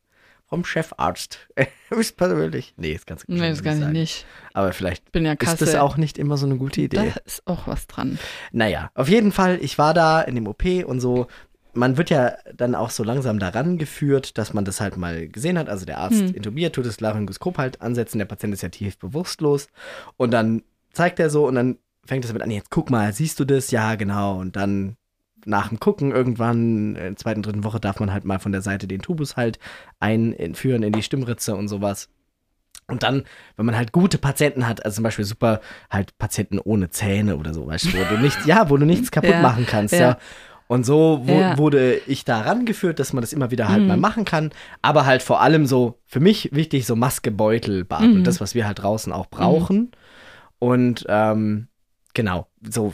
[SPEAKER 1] vom Chefarzt. Höchstpersönlich. Nee, kannst du
[SPEAKER 2] nee, das kann ich nicht.
[SPEAKER 1] Aber vielleicht
[SPEAKER 2] Bin ja
[SPEAKER 1] ist das auch nicht immer so eine gute Idee.
[SPEAKER 2] Da ist auch was dran.
[SPEAKER 1] Naja, auf jeden Fall, ich war da in dem OP und so. Man wird ja dann auch so langsam daran geführt, dass man das halt mal gesehen hat. Also der Arzt hm. intubiert, tut das Laryngoskop halt ansetzen, der Patient ist ja tief bewusstlos. Und dann zeigt er so und dann fängt es damit an, jetzt guck mal, siehst du das? Ja, genau. Und dann nach dem Gucken irgendwann, in der zweiten, dritten Woche darf man halt mal von der Seite den Tubus halt einführen in die Stimmritze und sowas. Und dann, wenn man halt gute Patienten hat, also zum Beispiel super halt Patienten ohne Zähne oder so, weißt du, wo du nichts, ja, wo du nichts kaputt ja, machen kannst, ja. ja. Und so wo, ja. wurde ich da rangeführt, dass man das immer wieder halt mhm. mal machen kann. Aber halt vor allem so, für mich wichtig, so Maske, Beutel, Bart mhm. und das, was wir halt draußen auch brauchen. Mhm. Und ähm, genau, so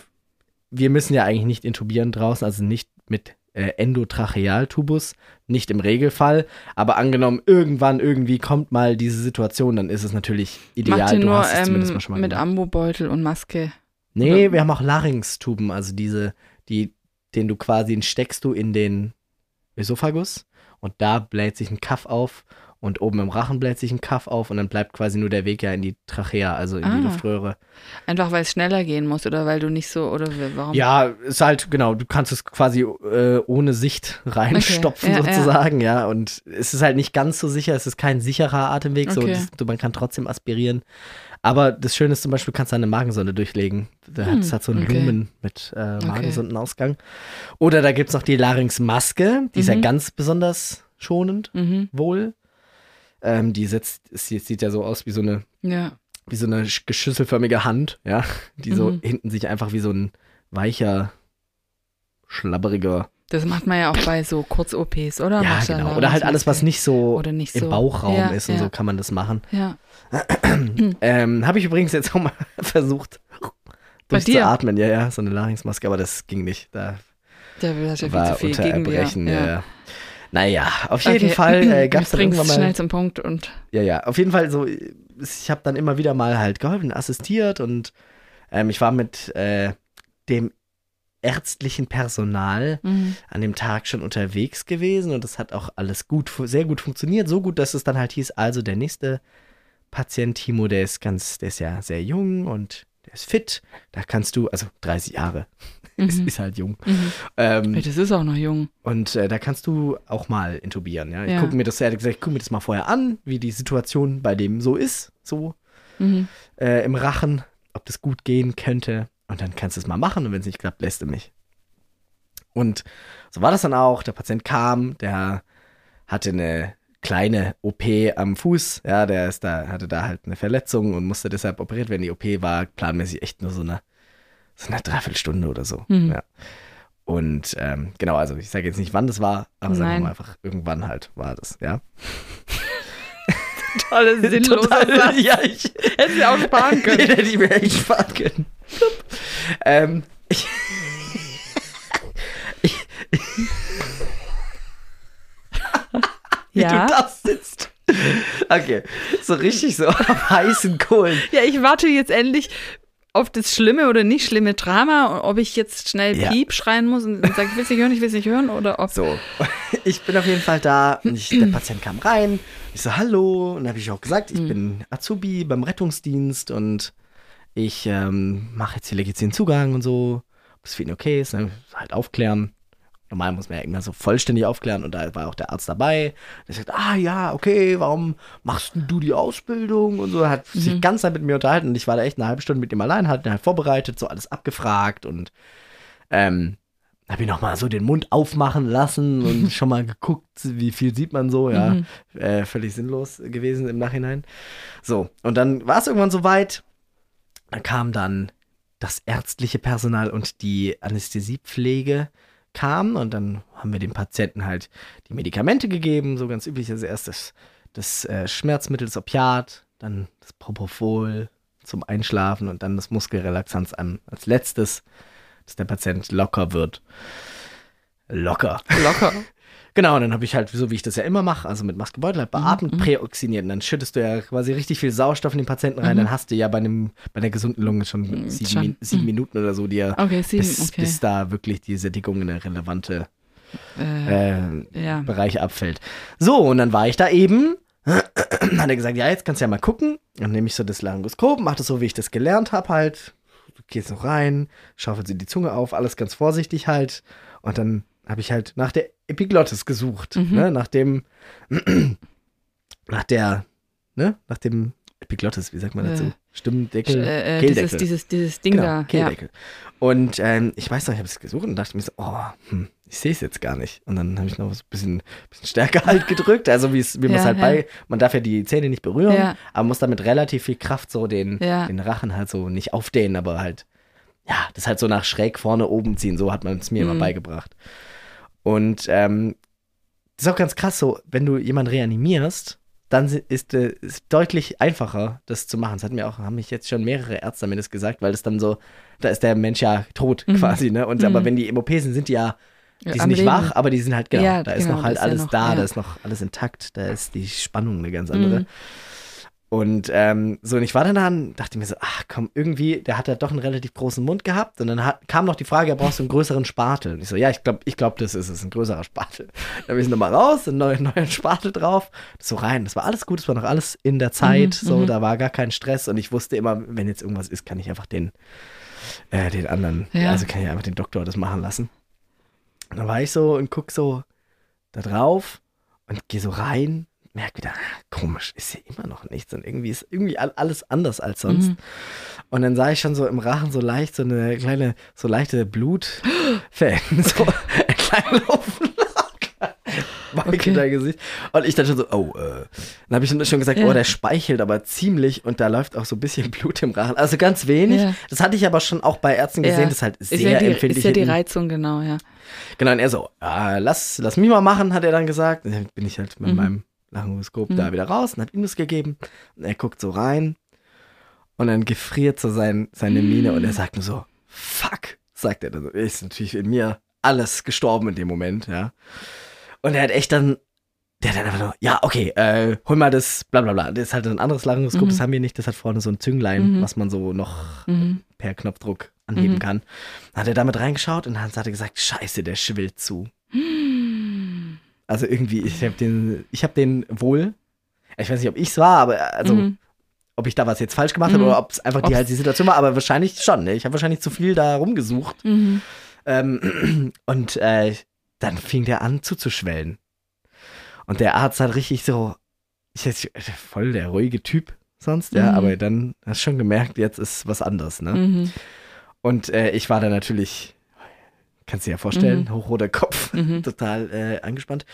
[SPEAKER 1] wir müssen ja eigentlich nicht intubieren draußen, also nicht mit äh, Endotrachealtubus, nicht im Regelfall. Aber angenommen, irgendwann irgendwie kommt mal diese Situation, dann ist es natürlich ideal. Macht ihr
[SPEAKER 2] du nur hast es ähm, schon mal mit Ambobeutel und Maske?
[SPEAKER 1] Nee, oder? wir haben auch Larynxtuben, also diese, die, den du quasi, den steckst du in den Ösophagus und da bläht sich ein Kaff auf und oben im Rachen bläht sich ein Kaff auf und dann bleibt quasi nur der Weg ja in die Trachea, also in ah. die Luftröhre.
[SPEAKER 2] Einfach weil es schneller gehen muss oder weil du nicht so, oder warum?
[SPEAKER 1] Ja, ist halt, genau, du kannst es quasi äh, ohne Sicht reinstopfen okay. ja, sozusagen, ja. ja. Und es ist halt nicht ganz so sicher, es ist kein sicherer Atemweg, okay. so, das, man kann trotzdem aspirieren. Aber das Schöne ist zum Beispiel, du kannst eine Magensonde durchlegen. Das hm, hat so einen okay. Lumen mit äh, Magensondenausgang. Oder da gibt es noch die Larynxmaske, die mhm. ist ja mhm. ganz besonders schonend mhm. wohl. Ähm, die setzt, es sieht ja so aus wie so eine,
[SPEAKER 2] ja.
[SPEAKER 1] wie so eine geschüsselförmige Hand, ja, die mhm. so hinten sich einfach wie so ein weicher, schlabberiger.
[SPEAKER 2] Das macht man ja auch bei so Kurz-OPs, oder?
[SPEAKER 1] Ja, genau. Oder halt alles, was nicht so,
[SPEAKER 2] nicht
[SPEAKER 1] so. im Bauchraum ja, ist und ja. so kann man das machen.
[SPEAKER 2] Ja.
[SPEAKER 1] ähm, Habe ich übrigens jetzt auch mal versucht, durchzuatmen. Ja, ja, so eine Larynxmaske, aber das ging nicht. Da
[SPEAKER 2] der will ja viel
[SPEAKER 1] war
[SPEAKER 2] zu viel
[SPEAKER 1] unter Erbrechen, ja. Ja. Naja, auf jeden okay. Fall äh, gab es dann irgendwann mal.
[SPEAKER 2] schnell zum Punkt und.
[SPEAKER 1] Ja, ja, auf jeden Fall so. Ich habe dann immer wieder mal halt geholfen, assistiert und ähm, ich war mit äh, dem ärztlichen Personal mhm. an dem Tag schon unterwegs gewesen und das hat auch alles gut, sehr gut funktioniert. So gut, dass es dann halt hieß, also der nächste Patient Timo, der ist ganz, der ist ja sehr jung und der ist fit. Da kannst du, also 30 Jahre, mhm. ist, ist, halt jung.
[SPEAKER 2] Mhm. Ähm, das ist auch noch jung.
[SPEAKER 1] Und äh, da kannst du auch mal intubieren. Ja? Ich ja. gucke mir das, er hat gesagt, ich gucke mir das mal vorher an, wie die Situation bei dem so ist, so mhm. äh, im Rachen, ob das gut gehen könnte. Und dann kannst du es mal machen und wenn es nicht klappt, lässt du mich. Und so war das dann auch. Der Patient kam, der hatte eine kleine OP am Fuß. Ja, der ist da, hatte da halt eine Verletzung und musste deshalb operiert werden. Die OP war planmäßig echt nur so eine, so eine Dreiviertelstunde oder so. Mhm. Ja. Und ähm, genau, also ich sage jetzt nicht, wann das war, aber sagen wir mal einfach, irgendwann halt war das, ja.
[SPEAKER 2] Totale sinnlose Total,
[SPEAKER 1] Ja, ich
[SPEAKER 2] hätte sie auch sparen können.
[SPEAKER 1] hätte ich mir echt sparen können. ähm, ich, ich, wie ja? du das sitzt. Okay, so richtig so auf heißen Kohlen.
[SPEAKER 2] Ja, ich warte jetzt endlich auf das schlimme oder nicht schlimme Drama, ob ich jetzt schnell ja. Piep schreien muss und sage, ich will es nicht hören, ich will es nicht hören oder ob.
[SPEAKER 1] So, ich bin auf jeden Fall da und ich, der Patient kam rein. Ich so, hallo. Und dann habe ich auch gesagt, ich mhm. bin Azubi beim Rettungsdienst und ich ähm, mache jetzt hier legitimen Zugang und so. Ob es für ihn okay ist, ne? halt aufklären normal muss man ja immer so vollständig aufklären und da war auch der Arzt dabei. Der sagt, ah ja, okay, warum machst du die Ausbildung? Und so, hat mhm. sich ganz Zeit mit mir unterhalten und ich war da echt eine halbe Stunde mit ihm allein, hat ihn halt vorbereitet, so alles abgefragt und ähm, habe ich nochmal so den Mund aufmachen lassen und schon mal geguckt, wie viel sieht man so, ja. Mhm. Äh, völlig sinnlos gewesen im Nachhinein. So, und dann war es irgendwann soweit. Da kam dann das ärztliche Personal und die Anästhesiepflege kam und dann haben wir dem Patienten halt die Medikamente gegeben, so ganz üblich. Also erst das, das äh, Schmerzmittel, das Opiat, dann das Propofol zum Einschlafen und dann das Muskelrelaxanz an, als letztes, dass der Patient locker wird. locker.
[SPEAKER 2] Locker.
[SPEAKER 1] Genau, und dann habe ich halt, so wie ich das ja immer mache, also mit Maskebeutel halt beatmet, präoxiniert. Und dann schüttest du ja quasi richtig viel Sauerstoff in den Patienten rein. Dann hast du ja bei, einem, bei einer gesunden Lunge schon sieben,
[SPEAKER 2] schon.
[SPEAKER 1] Min sieben Minuten oder so, die ja
[SPEAKER 2] Okay,
[SPEAKER 1] bis,
[SPEAKER 2] okay.
[SPEAKER 1] bis da wirklich die Sättigung in eine relevante
[SPEAKER 2] Äh,
[SPEAKER 1] äh,
[SPEAKER 2] ja.
[SPEAKER 1] Bereich abfällt. So, und dann war ich da eben. hat er gesagt, ja, jetzt kannst du ja mal gucken. Dann nehme ich so das Laryngoskop, mache das so, wie ich das gelernt habe halt. Du gehst noch rein, schaufelt sie die Zunge auf, alles ganz vorsichtig halt. Und dann habe ich halt nach der Epiglottis gesucht.
[SPEAKER 2] Mhm.
[SPEAKER 1] Ne? Nach dem, nach der, ne? Nach dem Epiglottis, wie sagt man dazu?
[SPEAKER 2] Äh,
[SPEAKER 1] Stimmdeckel,
[SPEAKER 2] äh, äh,
[SPEAKER 1] Kehldeckel.
[SPEAKER 2] dieses, dieses, dieses Ding
[SPEAKER 1] Genau,
[SPEAKER 2] da. Ja.
[SPEAKER 1] Kehldeckel. Und ähm, ich weiß noch, ich habe es gesucht und dachte mir so, oh, hm, ich sehe es jetzt gar nicht. Und dann habe ich noch so ein bisschen, bisschen stärker halt gedrückt, also wie es, wie man es
[SPEAKER 2] Ja,
[SPEAKER 1] halt
[SPEAKER 2] ja.
[SPEAKER 1] bei, man darf ja die Zähne nicht berühren,
[SPEAKER 2] Ja.
[SPEAKER 1] aber muss damit relativ viel Kraft so den,
[SPEAKER 2] Ja.
[SPEAKER 1] den Rachen halt so nicht aufdehnen, aber halt, ja, das halt so nach schräg vorne oben ziehen, so hat man es mir immer
[SPEAKER 2] Mhm.
[SPEAKER 1] beigebracht. Und ähm, das ist auch ganz krass so, wenn du jemanden reanimierst, dann ist es ist deutlich einfacher, das zu machen. Das hat mir auch, haben mich jetzt schon mehrere Ärzte mir das gesagt, weil das dann so, da ist der Mensch ja tot
[SPEAKER 2] Mhm.
[SPEAKER 1] quasi, ne? Und aber wenn die im OP sind, sind die ja, die
[SPEAKER 2] Ja,
[SPEAKER 1] sind nicht
[SPEAKER 2] Leben.
[SPEAKER 1] wach, aber die sind halt, genau,
[SPEAKER 2] Ja,
[SPEAKER 1] da ist
[SPEAKER 2] genau,
[SPEAKER 1] noch halt
[SPEAKER 2] ist ja
[SPEAKER 1] alles
[SPEAKER 2] noch-
[SPEAKER 1] da,
[SPEAKER 2] ja.
[SPEAKER 1] da ist noch alles intakt, da ist die Spannung eine ganz andere.
[SPEAKER 2] Mhm.
[SPEAKER 1] Und ähm, so, und ich war dann da und dachte mir so, ach komm, irgendwie, der hat ja doch einen relativ großen Mund gehabt. Und dann hat, kam noch die Frage, ja, brauchst du einen größeren Spatel? Und ich so, ja, ich glaube, ich glaub, das ist es, ein größerer Spatel. Dann bin ich nochmal raus, einen neuen, neuen Spatel drauf, so rein. Das war alles gut, das war noch alles in der Zeit,
[SPEAKER 2] Mhm,
[SPEAKER 1] so,
[SPEAKER 2] mhm.
[SPEAKER 1] da war gar kein Stress. Und ich wusste immer, wenn jetzt irgendwas ist, kann ich einfach den, äh, den anderen,
[SPEAKER 2] Ja.
[SPEAKER 1] also kann ich einfach den Doktor das machen lassen. Und dann war ich so und guck so da drauf und gehe so rein, merke wieder, ah, komisch, ist hier immer noch nichts und irgendwie ist irgendwie all- alles anders als sonst.
[SPEAKER 2] Mhm.
[SPEAKER 1] Und dann sah ich schon so im Rachen so leicht so eine kleine, so leichte Blutfäden, so entlang laufen.
[SPEAKER 2] Okay.
[SPEAKER 1] in dein Gesicht. Und ich dann schon so, oh, äh. Dann habe ich schon- gesagt,
[SPEAKER 2] Ja.
[SPEAKER 1] oh, der speichelt aber ziemlich und da läuft auch so ein bisschen Blut im Rachen. Also ganz wenig.
[SPEAKER 2] Ja.
[SPEAKER 1] Das hatte ich aber schon auch bei Ärzten gesehen,
[SPEAKER 2] Ja.
[SPEAKER 1] das ist halt
[SPEAKER 2] Ist
[SPEAKER 1] sehr
[SPEAKER 2] ja die,
[SPEAKER 1] empfindlich.
[SPEAKER 2] Ist ja die. Reizung, genau, ja.
[SPEAKER 1] Genau, und er so, ja, lass, lass mich mal machen, hat er dann gesagt. Und dann bin ich halt mit
[SPEAKER 2] Mhm.
[SPEAKER 1] meinem Laryngoskop
[SPEAKER 2] Mhm.
[SPEAKER 1] da wieder raus und hab ihm das gegeben. Und er guckt so rein und dann gefriert so sein, seine Miene und er sagt nur so, fuck, sagt er dann. so. Ist natürlich in mir alles gestorben in dem Moment, ja. Und er hat echt dann, der hat dann einfach nur, ja, okay, äh, hol mal das, bla bla bla. Das ist halt ein anderes Laryngoskop,
[SPEAKER 2] Mhm.
[SPEAKER 1] das haben wir nicht. Das hat vorne so ein Zünglein,
[SPEAKER 2] Mhm.
[SPEAKER 1] was man so noch
[SPEAKER 2] Mhm.
[SPEAKER 1] per Knopfdruck anheben
[SPEAKER 2] Mhm.
[SPEAKER 1] kann. Dann hat er damit reingeschaut und dann hat er gesagt, scheiße, der schwillt zu. Also irgendwie, ich habe den, ich habe den wohl, ich weiß nicht, ob ich es war, aber also,
[SPEAKER 2] Mhm.
[SPEAKER 1] ob ich da was jetzt falsch gemacht habe
[SPEAKER 2] Mhm.
[SPEAKER 1] oder ob es einfach die halt die Situation war, aber wahrscheinlich schon. Ne? Ich habe wahrscheinlich zu viel da rumgesucht.
[SPEAKER 2] Mhm.
[SPEAKER 1] Ähm, und äh, dann fing der an zuzuschwellen. Und der Arzt hat richtig so, ich weiß, nicht, voll der ruhige Typ sonst, ja,
[SPEAKER 2] Mhm.
[SPEAKER 1] aber dann hast du schon gemerkt, jetzt ist was anderes, ne?
[SPEAKER 2] Mhm.
[SPEAKER 1] Und äh, ich war da natürlich, kannst du dir ja vorstellen, hochroter Kopf,
[SPEAKER 2] Mhm.
[SPEAKER 1] total äh, angespannt.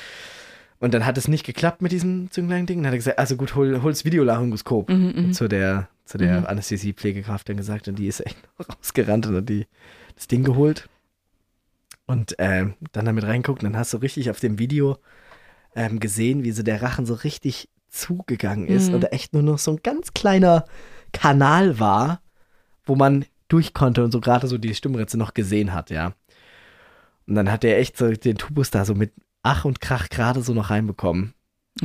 [SPEAKER 1] Und dann hat es nicht geklappt mit diesem Zünglein-Ding. Dann hat er gesagt, also gut, hol, hol's Videolaryngoskop.
[SPEAKER 2] Mhm, mhm.
[SPEAKER 1] Zu der, zu der
[SPEAKER 2] Mhm.
[SPEAKER 1] Anästhesie-Pflegekraft dann gesagt und die ist echt rausgerannt und hat die, das Ding geholt. Und ähm, dann damit reinguckt und dann hast du richtig auf dem Video ähm, gesehen, wie so der Rachen so richtig zugegangen ist
[SPEAKER 2] Mhm.
[SPEAKER 1] und da echt nur noch so ein ganz kleiner Kanal war, wo man durch konnte und so gerade so die Stimmritze noch gesehen hat, ja. Und dann hat er echt so den Tubus da so mit Ach und Krach gerade so noch reinbekommen.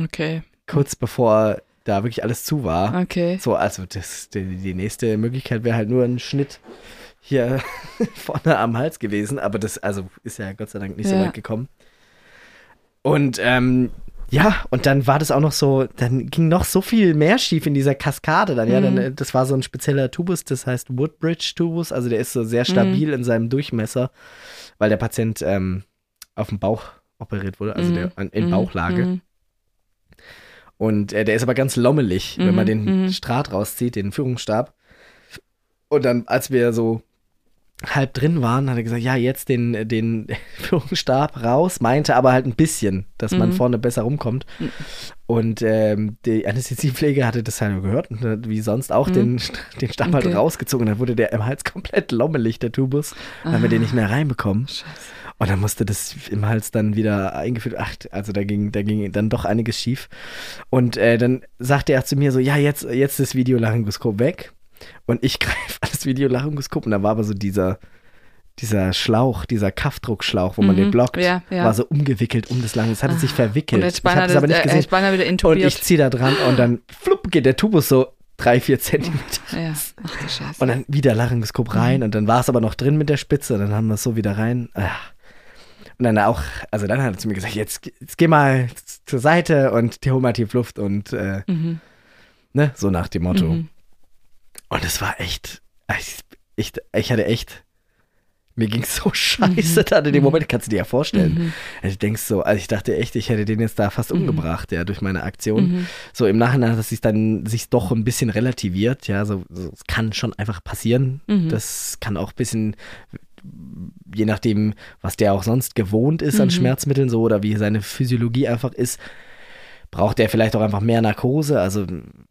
[SPEAKER 2] Okay.
[SPEAKER 1] Kurz bevor da wirklich alles zu war.
[SPEAKER 2] Okay.
[SPEAKER 1] So, also das, die, die nächste Möglichkeit wäre halt nur ein Schnitt hier vorne am Hals gewesen, aber das also ist ja Gott sei Dank nicht so
[SPEAKER 2] Ja.
[SPEAKER 1] weit gekommen. Und ähm, ja, und dann war das auch noch so, dann ging noch so viel mehr schief in dieser Kaskade dann, ja, dann,
[SPEAKER 2] Mhm.
[SPEAKER 1] äh, das war so ein spezieller Tubus, das heißt Woodbridge-Tubus, also der ist so sehr stabil in seinem Durchmesser, weil der Patient ähm, auf dem Bauch operiert wurde, also
[SPEAKER 2] Mhm.
[SPEAKER 1] der an- in
[SPEAKER 2] Mhm.
[SPEAKER 1] Bauchlage.
[SPEAKER 2] Mhm.
[SPEAKER 1] Und äh, der ist aber ganz lommelig, wenn man
[SPEAKER 2] Mhm,
[SPEAKER 1] den
[SPEAKER 2] mhm.
[SPEAKER 1] Draht rauszieht, den Führungsstab. Und dann, als wir so halb drin waren, hat er gesagt, ja, jetzt den, den Führungsstab raus, meinte aber halt ein bisschen, dass man
[SPEAKER 2] Mhm.
[SPEAKER 1] vorne besser rumkommt.
[SPEAKER 2] Mhm.
[SPEAKER 1] Und ähm, die Anästhesiepflege hatte das halt gehört und hat wie sonst auch
[SPEAKER 2] Mhm.
[SPEAKER 1] den, den Stab halt
[SPEAKER 2] Okay.
[SPEAKER 1] rausgezogen. Dann wurde der im Hals komplett lommelig, der Tubus. Dann haben wir den nicht mehr reinbekommen.
[SPEAKER 2] Scheiße.
[SPEAKER 1] Und dann musste das im Hals dann wieder eingeführt. Ach, also da ging, da ging dann doch einiges schief. Und äh, dann sagte er zu mir so, ja, jetzt, jetzt das Videolaryngoskop weg. Und ich greife an das Videolaryngoskop und da war aber so dieser, dieser Schlauch, dieser Kaffdruckschlauch, wo man
[SPEAKER 2] Mhm,
[SPEAKER 1] den blockt,
[SPEAKER 2] ja, ja.
[SPEAKER 1] war so umgewickelt um das Lange. Es hatte sich verwickelt.
[SPEAKER 2] Und
[SPEAKER 1] ich habe das aber nicht
[SPEAKER 2] äh,
[SPEAKER 1] gesehen.
[SPEAKER 2] beinahe wieder
[SPEAKER 1] Und
[SPEAKER 2] intubiert.
[SPEAKER 1] ich ziehe da dran und dann flupp geht der Tubus so drei, vier Zentimeter.
[SPEAKER 2] ja. Ach du Scheiße.
[SPEAKER 1] Und dann wieder Laryngoskop rein und dann war es aber noch drin mit der Spitze. Dann haben wir es so wieder rein. Ah. Und dann auch, also dann hat er zu mir gesagt, jetzt, jetzt geh mal zur Seite und hol mal tief Luft und äh,
[SPEAKER 2] mhm.
[SPEAKER 1] ne, so nach dem Motto.
[SPEAKER 2] Mhm.
[SPEAKER 1] Und es war echt, ich, ich, ich hatte echt, mir ging so scheiße
[SPEAKER 2] Mhm.
[SPEAKER 1] da in dem Moment, kannst du dir ja vorstellen. Also ich denkst so, also ich dachte echt, ich hätte den jetzt da fast umgebracht, ja, durch meine Aktion.
[SPEAKER 2] Mhm.
[SPEAKER 1] So im Nachhinein hat es sich dann sich doch ein bisschen relativiert, ja, so, so es kann schon einfach passieren.
[SPEAKER 2] Mhm.
[SPEAKER 1] Das kann auch ein bisschen, je nachdem, was der auch sonst gewohnt ist an
[SPEAKER 2] Mhm.
[SPEAKER 1] Schmerzmitteln so oder wie seine Physiologie einfach ist, braucht er vielleicht auch einfach mehr Narkose. Also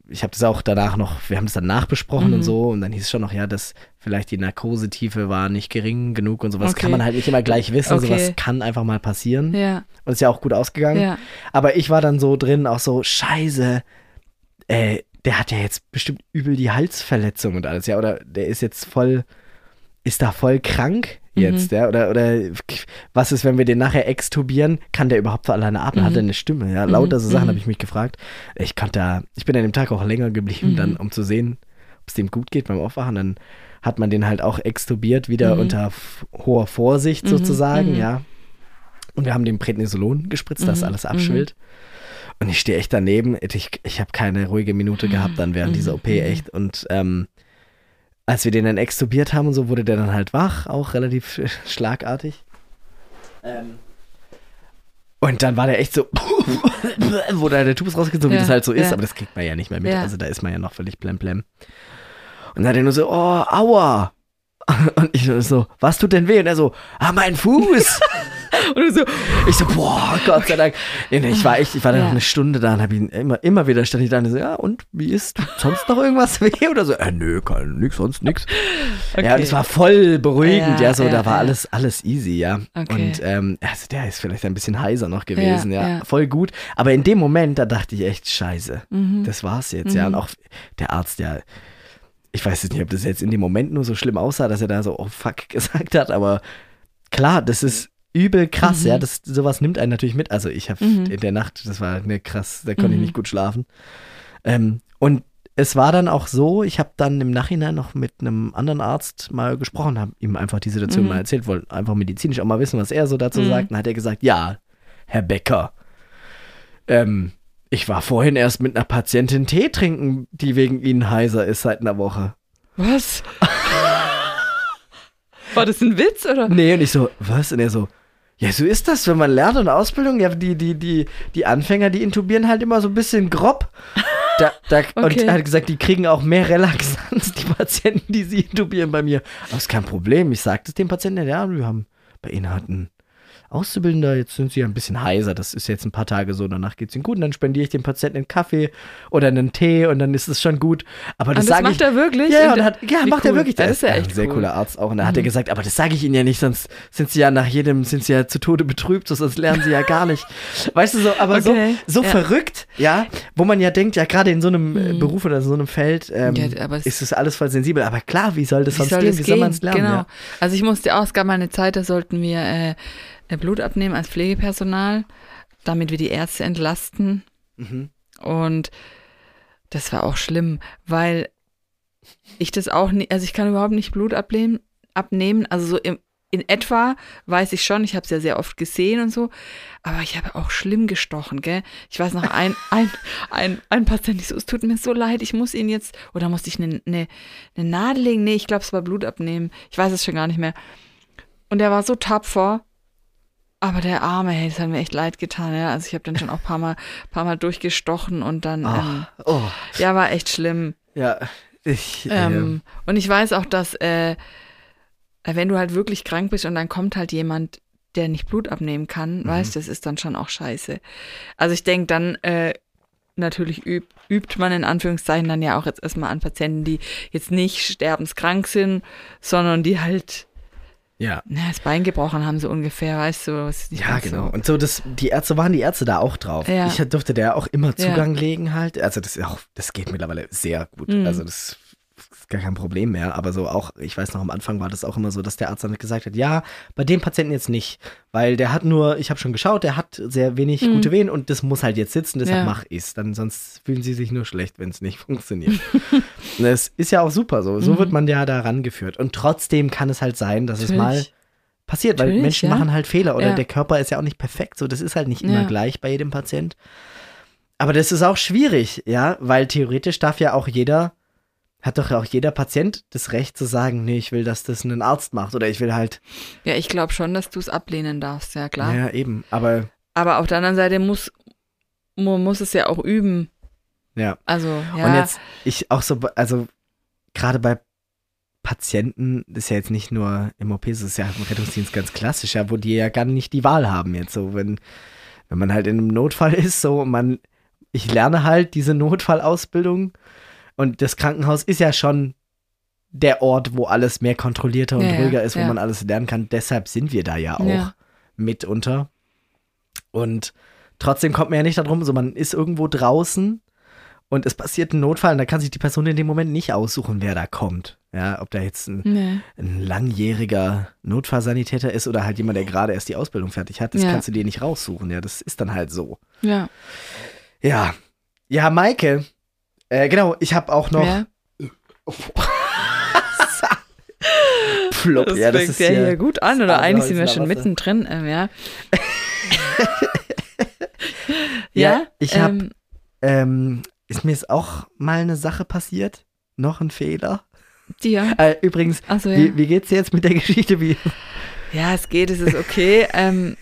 [SPEAKER 1] ich habe das auch danach noch, wir haben das dann nachbesprochen
[SPEAKER 2] Mhm.
[SPEAKER 1] und so und dann hieß es schon noch, ja, dass vielleicht die Narkosetiefe war nicht gering genug und sowas
[SPEAKER 2] Okay.
[SPEAKER 1] kann man halt nicht immer gleich wissen.
[SPEAKER 2] Okay.
[SPEAKER 1] Sowas kann einfach mal passieren.
[SPEAKER 2] Ja,
[SPEAKER 1] Und ist ja auch gut ausgegangen.
[SPEAKER 2] ja.
[SPEAKER 1] Aber ich war dann so drin, auch so, scheiße, äh, der hat ja jetzt bestimmt übel die Halsverletzung und alles, ja, oder der ist jetzt voll, ist da voll krank jetzt,
[SPEAKER 2] Mhm.
[SPEAKER 1] ja, oder, oder was ist, wenn wir den nachher extubieren, kann der überhaupt für alleine atmen,
[SPEAKER 2] Mhm.
[SPEAKER 1] hat er eine Stimme, ja, lauter so Sachen
[SPEAKER 2] Mhm.
[SPEAKER 1] habe ich mich gefragt. Ich konnte da, ich bin an dem Tag auch länger geblieben,
[SPEAKER 2] Mhm.
[SPEAKER 1] dann, um zu sehen, ob es dem gut geht beim Aufwachen, dann hat man den halt auch extubiert, wieder
[SPEAKER 2] Mhm.
[SPEAKER 1] unter hoher Vorsicht
[SPEAKER 2] Mhm,
[SPEAKER 1] sozusagen,
[SPEAKER 2] mhm.
[SPEAKER 1] ja. Und wir haben dem Prednisolon gespritzt, dass
[SPEAKER 2] Mhm,
[SPEAKER 1] alles
[SPEAKER 2] mhm.
[SPEAKER 1] abschwillt. Und ich stehe echt daneben. Ich, ich habe keine ruhige Minute gehabt dann während
[SPEAKER 2] Mhm,
[SPEAKER 1] dieser OP
[SPEAKER 2] mhm.
[SPEAKER 1] echt. Und ähm, als wir den dann extubiert haben und so, wurde der dann halt wach, auch relativ schlagartig. Ähm, und dann war der echt so, wo da der Tubus rausgezogen, wie
[SPEAKER 2] Ja,
[SPEAKER 1] das halt so ist,
[SPEAKER 2] ja.
[SPEAKER 1] aber das kriegt man ja nicht mehr mit.
[SPEAKER 2] Ja.
[SPEAKER 1] Also da ist man ja noch völlig blemblem. Und dann hat er nur so, oh, aua. Und ich so, was tut denn weh? Und er so, ah, mein Fuß. Und so, ich so, boah, Gott sei Dank. Ja, nee, Ich war echt, ich war dann
[SPEAKER 2] Ja.
[SPEAKER 1] noch eine Stunde da und habe ihn immer, immer wieder stand ich da und so, ja, und wie ist, sonst noch irgendwas weh? Oder so, äh, nö, kein, nix, sonst nix. Ja, und es war voll beruhigend, ja,
[SPEAKER 2] Ja,
[SPEAKER 1] so,
[SPEAKER 2] ja,
[SPEAKER 1] da war
[SPEAKER 2] ja.
[SPEAKER 1] alles, alles easy, ja.
[SPEAKER 2] Okay.
[SPEAKER 1] Und ähm, also der ist vielleicht ein bisschen heiser noch gewesen, ja,
[SPEAKER 2] ja.
[SPEAKER 1] voll gut. Aber in dem Moment, da dachte ich echt, scheiße,
[SPEAKER 2] Mhm.
[SPEAKER 1] das war's jetzt, ja. Und auch der Arzt, der, ich weiß jetzt nicht, ob das jetzt in dem Moment nur so schlimm aussah, dass er da so, oh fuck, gesagt hat, aber klar, das ist übel krass,
[SPEAKER 2] Mhm.
[SPEAKER 1] ja, das, sowas nimmt einen natürlich mit. Also ich habe
[SPEAKER 2] Mhm.
[SPEAKER 1] in der Nacht, das war eine krass, da konnte ich
[SPEAKER 2] Mhm.
[SPEAKER 1] nicht gut schlafen. Ähm, und es war dann auch so, ich habe dann im Nachhinein noch mit einem anderen Arzt mal gesprochen, habe ihm einfach die Situation
[SPEAKER 2] Mhm.
[SPEAKER 1] mal erzählt, wollte einfach medizinisch auch mal wissen, was er so dazu
[SPEAKER 2] Mhm.
[SPEAKER 1] sagt. Dann hat er gesagt, ja, Herr Becker, ähm, ich war vorhin erst mit einer Patientin Tee trinken, die wegen Ihnen heiser ist seit einer Woche.
[SPEAKER 2] Was? War das ein Witz oder?
[SPEAKER 1] Nee, und ich so, was? Und er so, ja, so ist das, wenn man lernt der Ausbildung. Ja, die, die, die, die Anfänger, die intubieren halt immer so ein bisschen grob. Da, da, Und
[SPEAKER 2] Okay.
[SPEAKER 1] er hat gesagt, die kriegen auch mehr Relaxanz, die Patienten, die sie intubieren bei mir. Aber ist kein Problem. Ich sagte es dem Patienten, ja, wir haben bei Ihnen einen Auszubildender, jetzt sind sie ja ein bisschen heiser, das ist jetzt ein paar Tage so, danach geht's ihnen gut und dann spendiere ich dem Patienten einen Kaffee oder einen Tee und dann ist es schon gut. Aber das
[SPEAKER 2] das macht
[SPEAKER 1] ich.
[SPEAKER 2] er wirklich?
[SPEAKER 1] Ja, hat, ja macht er
[SPEAKER 2] cool.
[SPEAKER 1] wirklich. Der
[SPEAKER 2] Das ist ja
[SPEAKER 1] ein
[SPEAKER 2] echt
[SPEAKER 1] sehr
[SPEAKER 2] cool.
[SPEAKER 1] cooler Arzt auch. Und da hat er gesagt, aber das sage ich Ihnen ja nicht, sonst sind Sie ja nach jedem, sind Sie ja zu Tode betrübt, so, sonst lernen Sie ja gar nicht. Weißt du, so, aber
[SPEAKER 2] Okay,
[SPEAKER 1] so, so
[SPEAKER 2] ja.
[SPEAKER 1] verrückt, ja, wo man ja denkt, ja, gerade in so einem äh,
[SPEAKER 2] Mhm.
[SPEAKER 1] Beruf oder so einem Feld ähm,
[SPEAKER 2] Ja, es-
[SPEAKER 1] ist es alles voll sensibel. Aber klar, wie soll das
[SPEAKER 2] Wie
[SPEAKER 1] sonst
[SPEAKER 2] soll
[SPEAKER 1] gehen?
[SPEAKER 2] das
[SPEAKER 1] Wie soll
[SPEAKER 2] gehen?
[SPEAKER 1] man es lernen?
[SPEAKER 2] Genau. Also ich musste auch, es gab mal eine Zeit, da sollten wir äh, Blut abnehmen als Pflegepersonal, damit wir die Ärzte entlasten.
[SPEAKER 1] Mhm.
[SPEAKER 2] Und das war auch schlimm, weil ich das auch nicht, also ich kann überhaupt nicht Blut abnehmen, abnehmen. Also so im, in etwa weiß ich schon, ich habe es ja sehr oft gesehen und so, aber ich habe auch schlimm gestochen, gell? Ich weiß noch, ein, ein, ein, ein Patient, ich so, es tut mir so leid, ich muss ihn jetzt, oder musste ich eine, eine, eine Nadel legen? Nee, ich glaube, es war Blut abnehmen. Ich weiß es schon gar nicht mehr. Und er war so tapfer. Aber der Arme, hey, das hat mir echt leid getan, ja. Also ich habe dann schon auch ein paar Mal, paar Mal durchgestochen und dann, ähm,
[SPEAKER 1] Ah, oh,
[SPEAKER 2] ja, war echt schlimm.
[SPEAKER 1] ja. Ich,
[SPEAKER 2] Ähm, und ich weiß auch, dass äh, wenn du halt wirklich krank bist und dann kommt halt jemand, der nicht Blut abnehmen kann,
[SPEAKER 1] Mhm.
[SPEAKER 2] weißt, das ist dann schon auch scheiße. Also ich denke, dann äh, natürlich üb, übt man in Anführungszeichen dann ja auch jetzt erstmal an Patienten, die jetzt nicht sterbenskrank sind, sondern die halt
[SPEAKER 1] ja.
[SPEAKER 2] na, das Bein gebrochen haben, so ungefähr, weißt du? was nicht
[SPEAKER 1] Ja, genau.
[SPEAKER 2] So.
[SPEAKER 1] Und so, das, die Ärzte waren die Ärzte da auch drauf.
[SPEAKER 2] Ja.
[SPEAKER 1] Ich durfte der auch immer
[SPEAKER 2] Ja.
[SPEAKER 1] Zugang legen halt. Also das ist auch, das geht mittlerweile sehr gut.
[SPEAKER 2] Mhm.
[SPEAKER 1] Also das gar kein Problem mehr. Aber so auch, ich weiß noch, am Anfang war das auch immer so, dass der Arzt dann gesagt hat, ja, bei dem Patienten jetzt nicht, weil der hat nur, ich habe schon geschaut, der hat sehr wenig
[SPEAKER 2] Mhm.
[SPEAKER 1] gute Venen und das muss halt jetzt sitzen, deshalb
[SPEAKER 2] Ja.
[SPEAKER 1] mach ich's. Dann sonst fühlen sie sich nur schlecht, wenn es nicht funktioniert. Das ist ja auch super so. So
[SPEAKER 2] Mhm.
[SPEAKER 1] wird man ja da rangeführt. Und trotzdem kann es halt sein, dass es mal
[SPEAKER 2] Natürlich.
[SPEAKER 1] passiert, weil
[SPEAKER 2] Natürlich,
[SPEAKER 1] Menschen
[SPEAKER 2] ja.
[SPEAKER 1] machen halt Fehler oder
[SPEAKER 2] Ja.
[SPEAKER 1] der Körper ist ja auch nicht perfekt. So, das ist halt nicht immer gleich bei jedem Patient. Aber das ist auch schwierig, ja, weil theoretisch darf ja auch jeder, hat doch auch jeder Patient das Recht zu sagen, nee, ich will, dass das ein Arzt macht oder ich will halt,
[SPEAKER 2] Ja, ich glaube schon, dass du es ablehnen darfst, ja klar.
[SPEAKER 1] ja eben, aber
[SPEAKER 2] Aber auf der anderen Seite muss, man muss es ja auch üben.
[SPEAKER 1] ja.
[SPEAKER 2] Also, ja.
[SPEAKER 1] Und jetzt, ich auch so, also gerade bei Patienten, das ist ja jetzt nicht nur im OP, das ist ja im Rettungsdienst ganz klassisch, ja, wo die ja gar nicht die Wahl haben jetzt so, wenn, wenn man halt in einem Notfall ist, so, man, ich lerne halt diese Notfallausbildung und das Krankenhaus ist ja schon der Ort, wo alles mehr kontrollierter und
[SPEAKER 2] Ja,
[SPEAKER 1] ruhiger ist, wo man alles lernen kann. Deshalb sind wir da ja auch mitunter. Und trotzdem kommt man ja nicht darum, so man ist irgendwo draußen und es passiert ein Notfall und da kann sich die Person in dem Moment nicht aussuchen, wer da kommt. Ja, ob da jetzt ein,
[SPEAKER 2] nee.
[SPEAKER 1] ein langjähriger Notfallsanitäter ist oder halt jemand, der gerade erst die Ausbildung fertig hat, das
[SPEAKER 2] Ja.
[SPEAKER 1] kannst du dir nicht raussuchen. Ja, das ist dann halt so.
[SPEAKER 2] Ja.
[SPEAKER 1] Ja. Ja, Maike. Äh, genau, ich habe auch noch.
[SPEAKER 2] ja.
[SPEAKER 1] Plop,
[SPEAKER 2] Das
[SPEAKER 1] ja, das
[SPEAKER 2] fängt
[SPEAKER 1] ist
[SPEAKER 2] ja
[SPEAKER 1] ja,
[SPEAKER 2] hier gut an, oder eigentlich sind wir schon mittendrin, ähm, ja.
[SPEAKER 1] Ja, ich hab-
[SPEAKER 2] ähm,
[SPEAKER 1] Ähm, ist mir jetzt auch mal eine Sache passiert? Noch ein Fehler?
[SPEAKER 2] dir.
[SPEAKER 1] Äh, übrigens,
[SPEAKER 2] Also ja.
[SPEAKER 1] wie, wie geht's dir jetzt mit der Geschichte? Wie
[SPEAKER 2] ja, es geht, es ist okay. ähm,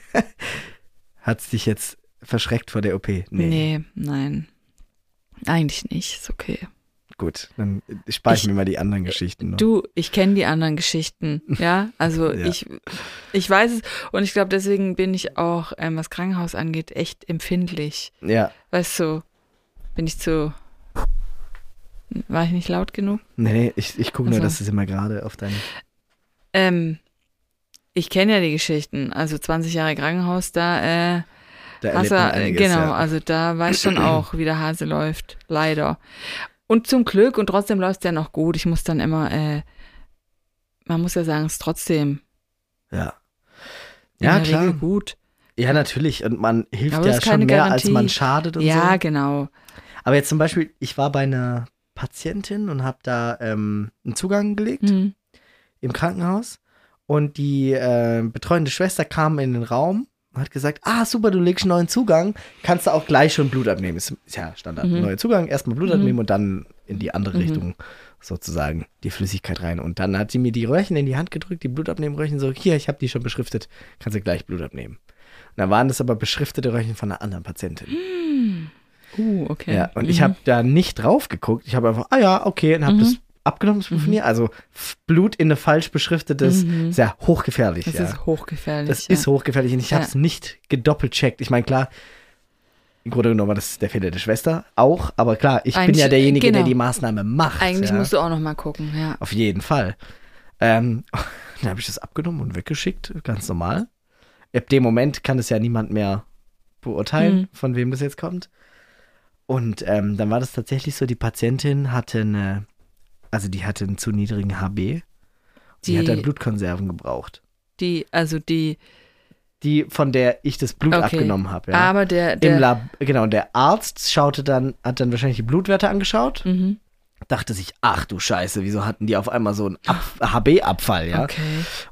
[SPEAKER 1] hat's dich jetzt verschreckt vor der OP?
[SPEAKER 2] nee. nein. Eigentlich nicht, ist okay.
[SPEAKER 1] Gut, dann Ich- mir mal die anderen Geschichten noch.
[SPEAKER 2] Du, ich kenne die anderen Geschichten, ja. Also
[SPEAKER 1] Ja.
[SPEAKER 2] ich, ich weiß es und ich glaube, deswegen bin ich auch, ähm, was Krankenhaus angeht, echt empfindlich.
[SPEAKER 1] Ja,
[SPEAKER 2] Weißt du, bin ich zu. War ich nicht laut genug?
[SPEAKER 1] nee, nee, ich, ich gucke nur,
[SPEAKER 2] Also.
[SPEAKER 1] dass es immer gerade auf deinen.
[SPEAKER 2] Ähm, ich kenne ja die Geschichten. Also 20 Jahre Krankenhaus, da, äh,
[SPEAKER 1] Da erlebt man
[SPEAKER 2] äh,
[SPEAKER 1] einiges,
[SPEAKER 2] genau,
[SPEAKER 1] ja.
[SPEAKER 2] also da weiß schon auch, wie der Hase läuft. Leider. Und zum Glück, und trotzdem läuft es ja noch gut. Ich muss dann immer, äh, man muss ja sagen, es ist trotzdem
[SPEAKER 1] Ja, ja klar.
[SPEAKER 2] Regel gut.
[SPEAKER 1] Ja, natürlich. Und man hilft
[SPEAKER 2] Aber
[SPEAKER 1] ja schon mehr, als
[SPEAKER 2] Garantie.
[SPEAKER 1] man schadet und
[SPEAKER 2] Ja,
[SPEAKER 1] so.
[SPEAKER 2] genau.
[SPEAKER 1] Aber jetzt zum Beispiel, ich war bei einer Patientin und habe da ähm, einen Zugang gelegt
[SPEAKER 2] Hm.
[SPEAKER 1] im Krankenhaus. Und die äh, betreuende Schwester kam in den Raum hat gesagt, ah, super, du legst einen neuen Zugang, kannst du auch gleich schon Blut abnehmen. Ist, ist ja Standard.
[SPEAKER 2] Mhm.
[SPEAKER 1] Neuer Zugang, erstmal Blut
[SPEAKER 2] Mhm.
[SPEAKER 1] abnehmen und dann in die andere
[SPEAKER 2] Mhm.
[SPEAKER 1] Richtung sozusagen die Flüssigkeit rein. Und dann hat sie mir die Röhrchen in die Hand gedrückt, die Blutabnehmröhrchen, so, hier, ich habe die schon beschriftet, kannst du gleich Blut abnehmen. Und dann waren das aber beschriftete Röhrchen von einer anderen Patientin.
[SPEAKER 2] Uh, okay.
[SPEAKER 1] Ja, und ich
[SPEAKER 2] Mhm.
[SPEAKER 1] habe da nicht drauf geguckt. Ich habe einfach, ah ja, okay, und habe
[SPEAKER 2] Mhm.
[SPEAKER 1] das abgenommen Blut von ihr. Also Blut in eine falsch beschriftetes,
[SPEAKER 2] Mhm.
[SPEAKER 1] ist ja hochgefährlich.
[SPEAKER 2] Das
[SPEAKER 1] ja.
[SPEAKER 2] ist hochgefährlich.
[SPEAKER 1] das
[SPEAKER 2] ja.
[SPEAKER 1] ist hochgefährlich und ich habe es nicht gedoppelt checkt. Ich meine, klar, im Grunde genommen war das der Fehler der Schwester auch, aber klar, ich bin
[SPEAKER 2] Eigentlich-
[SPEAKER 1] ja derjenige, der
[SPEAKER 2] genau.
[SPEAKER 1] die Maßnahme macht.
[SPEAKER 2] Eigentlich
[SPEAKER 1] ja.
[SPEAKER 2] musst du auch noch mal gucken, ja.
[SPEAKER 1] Auf jeden Fall. Ähm, dann habe ich das abgenommen und weggeschickt, ganz normal. Ab dem Moment kann es ja niemand mehr beurteilen,
[SPEAKER 2] Mhm.
[SPEAKER 1] von wem das jetzt kommt. Und ähm, dann war das tatsächlich so, die Patientin hatte eine, also die hatte einen zu niedrigen HB. Die,
[SPEAKER 2] Die-
[SPEAKER 1] hat dann Blutkonserven gebraucht.
[SPEAKER 2] Die, also die,
[SPEAKER 1] Die, von der ich das Blut
[SPEAKER 2] Okay.
[SPEAKER 1] abgenommen habe. Ja.
[SPEAKER 2] aber der,
[SPEAKER 1] Im
[SPEAKER 2] der,
[SPEAKER 1] Lab, genau, und der Arzt schaute dann, hat dann wahrscheinlich die Blutwerte angeschaut,
[SPEAKER 2] mhm.
[SPEAKER 1] dachte sich, ach du Scheiße, wieso hatten die auf einmal so einen HB-Abfall, ja?
[SPEAKER 2] okay.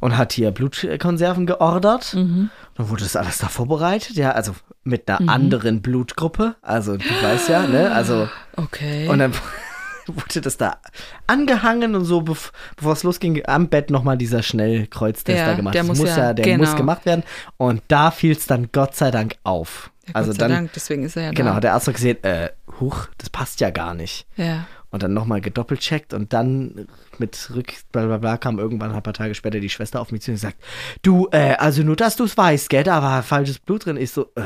[SPEAKER 1] und hat hier Blutkonserven geordert.
[SPEAKER 2] Mhm.
[SPEAKER 1] Dann wurde das alles da vorbereitet, ja, also mit einer
[SPEAKER 2] Mhm.
[SPEAKER 1] anderen Blutgruppe. Also du weißt ja, ne? Also
[SPEAKER 2] Okay.
[SPEAKER 1] und dann wurde das da angehangen und so, bev bevor es losging, am Bett nochmal dieser Schnellkreuztest
[SPEAKER 2] Ja,
[SPEAKER 1] da gemacht.
[SPEAKER 2] der
[SPEAKER 1] Das
[SPEAKER 2] muss ja-
[SPEAKER 1] der
[SPEAKER 2] genau.
[SPEAKER 1] muss gemacht werden. Und da fiel es dann Gott sei Dank auf.
[SPEAKER 2] ja,
[SPEAKER 1] also
[SPEAKER 2] Gott sei
[SPEAKER 1] dann,
[SPEAKER 2] Dank, deswegen ist er ja
[SPEAKER 1] genau,
[SPEAKER 2] da.
[SPEAKER 1] hat der Arzt noch gesehen, äh, huch, das passt ja gar nicht.
[SPEAKER 2] Ja.
[SPEAKER 1] Und dann nochmal gedoppelcheckt und dann mit Rück, bla bla bla, kam irgendwann ein paar Tage später die Schwester auf mich zu und sagt, du, äh, also nur, dass du es weißt, gell, da war falsches Blut drin. Ich so, äh,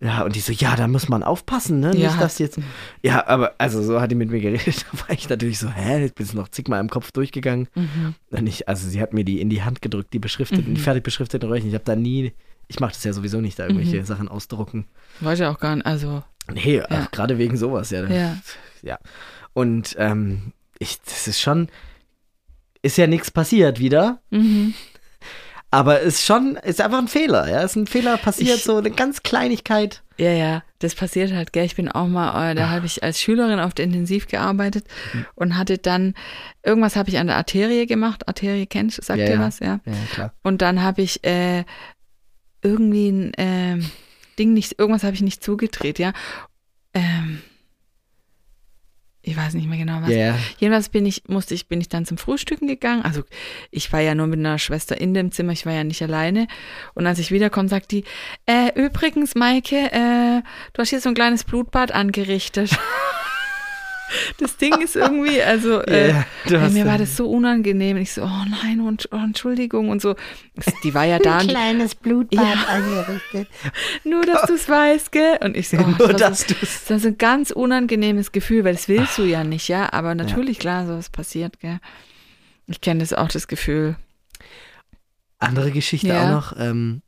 [SPEAKER 1] ja, und die so, ja, da muss man aufpassen, ne?
[SPEAKER 2] Ja.
[SPEAKER 1] Nicht, dass jetzt, ja, aber, also so hat die mit mir geredet, da war ich natürlich so, hä, jetzt bin ich noch zigmal im Kopf durchgegangen.
[SPEAKER 2] Mhm.
[SPEAKER 1] Und ich, also sie hat mir die in die Hand gedrückt, die beschrifteten, die fertig beschrifteten Röhrchen. Ich habe da nie, ich mache das ja sowieso nicht, da irgendwelche
[SPEAKER 2] Mhm.
[SPEAKER 1] Sachen ausdrucken.
[SPEAKER 2] Weiß ja auch gar nicht, also,
[SPEAKER 1] Nee,
[SPEAKER 2] Ja.
[SPEAKER 1] gerade wegen sowas, ja.
[SPEAKER 2] ja.
[SPEAKER 1] Ja. Und ähm, ich, das ist schon, ist ja nichts passiert wieder.
[SPEAKER 2] Mhm.
[SPEAKER 1] Aber ist schon, ist einfach ein Fehler, ja. Ist ein Fehler passiert,
[SPEAKER 2] Ich-
[SPEAKER 1] so eine ganz Kleinigkeit.
[SPEAKER 2] Ja, ja, das passiert halt, gell. Ich bin auch mal, äh, da habe ich als Schülerin auf der Intensiv gearbeitet
[SPEAKER 1] Mhm.
[SPEAKER 2] und hatte dann, irgendwas habe ich an der Arterie gemacht. Arterie kennst du, sagt
[SPEAKER 1] Ja,
[SPEAKER 2] dir
[SPEAKER 1] ja.
[SPEAKER 2] was, ja.
[SPEAKER 1] Ja, klar.
[SPEAKER 2] Und dann habe ich äh, irgendwie ein ähm, Ding nicht, irgendwas habe ich nicht zugedreht, ja. Ähm, ich weiß nicht mehr genau was.
[SPEAKER 1] Ja.
[SPEAKER 2] Jedenfalls bin ich, musste ich, bin ich dann zum Frühstücken gegangen. Also ich war ja nur mit einer Schwester in dem Zimmer, ich war ja nicht alleine. Und als ich wiederkomme, sagt die, äh, übrigens, Maike, äh, du hast hier so ein kleines Blutbad angerichtet. Das Ding ist irgendwie, also äh,
[SPEAKER 1] Ja,
[SPEAKER 2] mir
[SPEAKER 1] ja-
[SPEAKER 2] war das so unangenehm. Und ich so, oh nein, und, oh, Entschuldigung und so. Die war ja da, und,
[SPEAKER 3] kleines Blutbad
[SPEAKER 2] Ja.
[SPEAKER 3] angerichtet.
[SPEAKER 2] nur dass du es weißt, gell? Und ich so, oh,
[SPEAKER 1] Nur,
[SPEAKER 2] das so,
[SPEAKER 1] dass du's-
[SPEAKER 2] das ist ein ganz unangenehmes Gefühl, weil das willst du ja nicht, ja. Aber natürlich, klar, sowas passiert, gell. Ich kenne das auch, das Gefühl.
[SPEAKER 1] Andere Geschichte
[SPEAKER 2] Ja.
[SPEAKER 1] auch noch, ähm,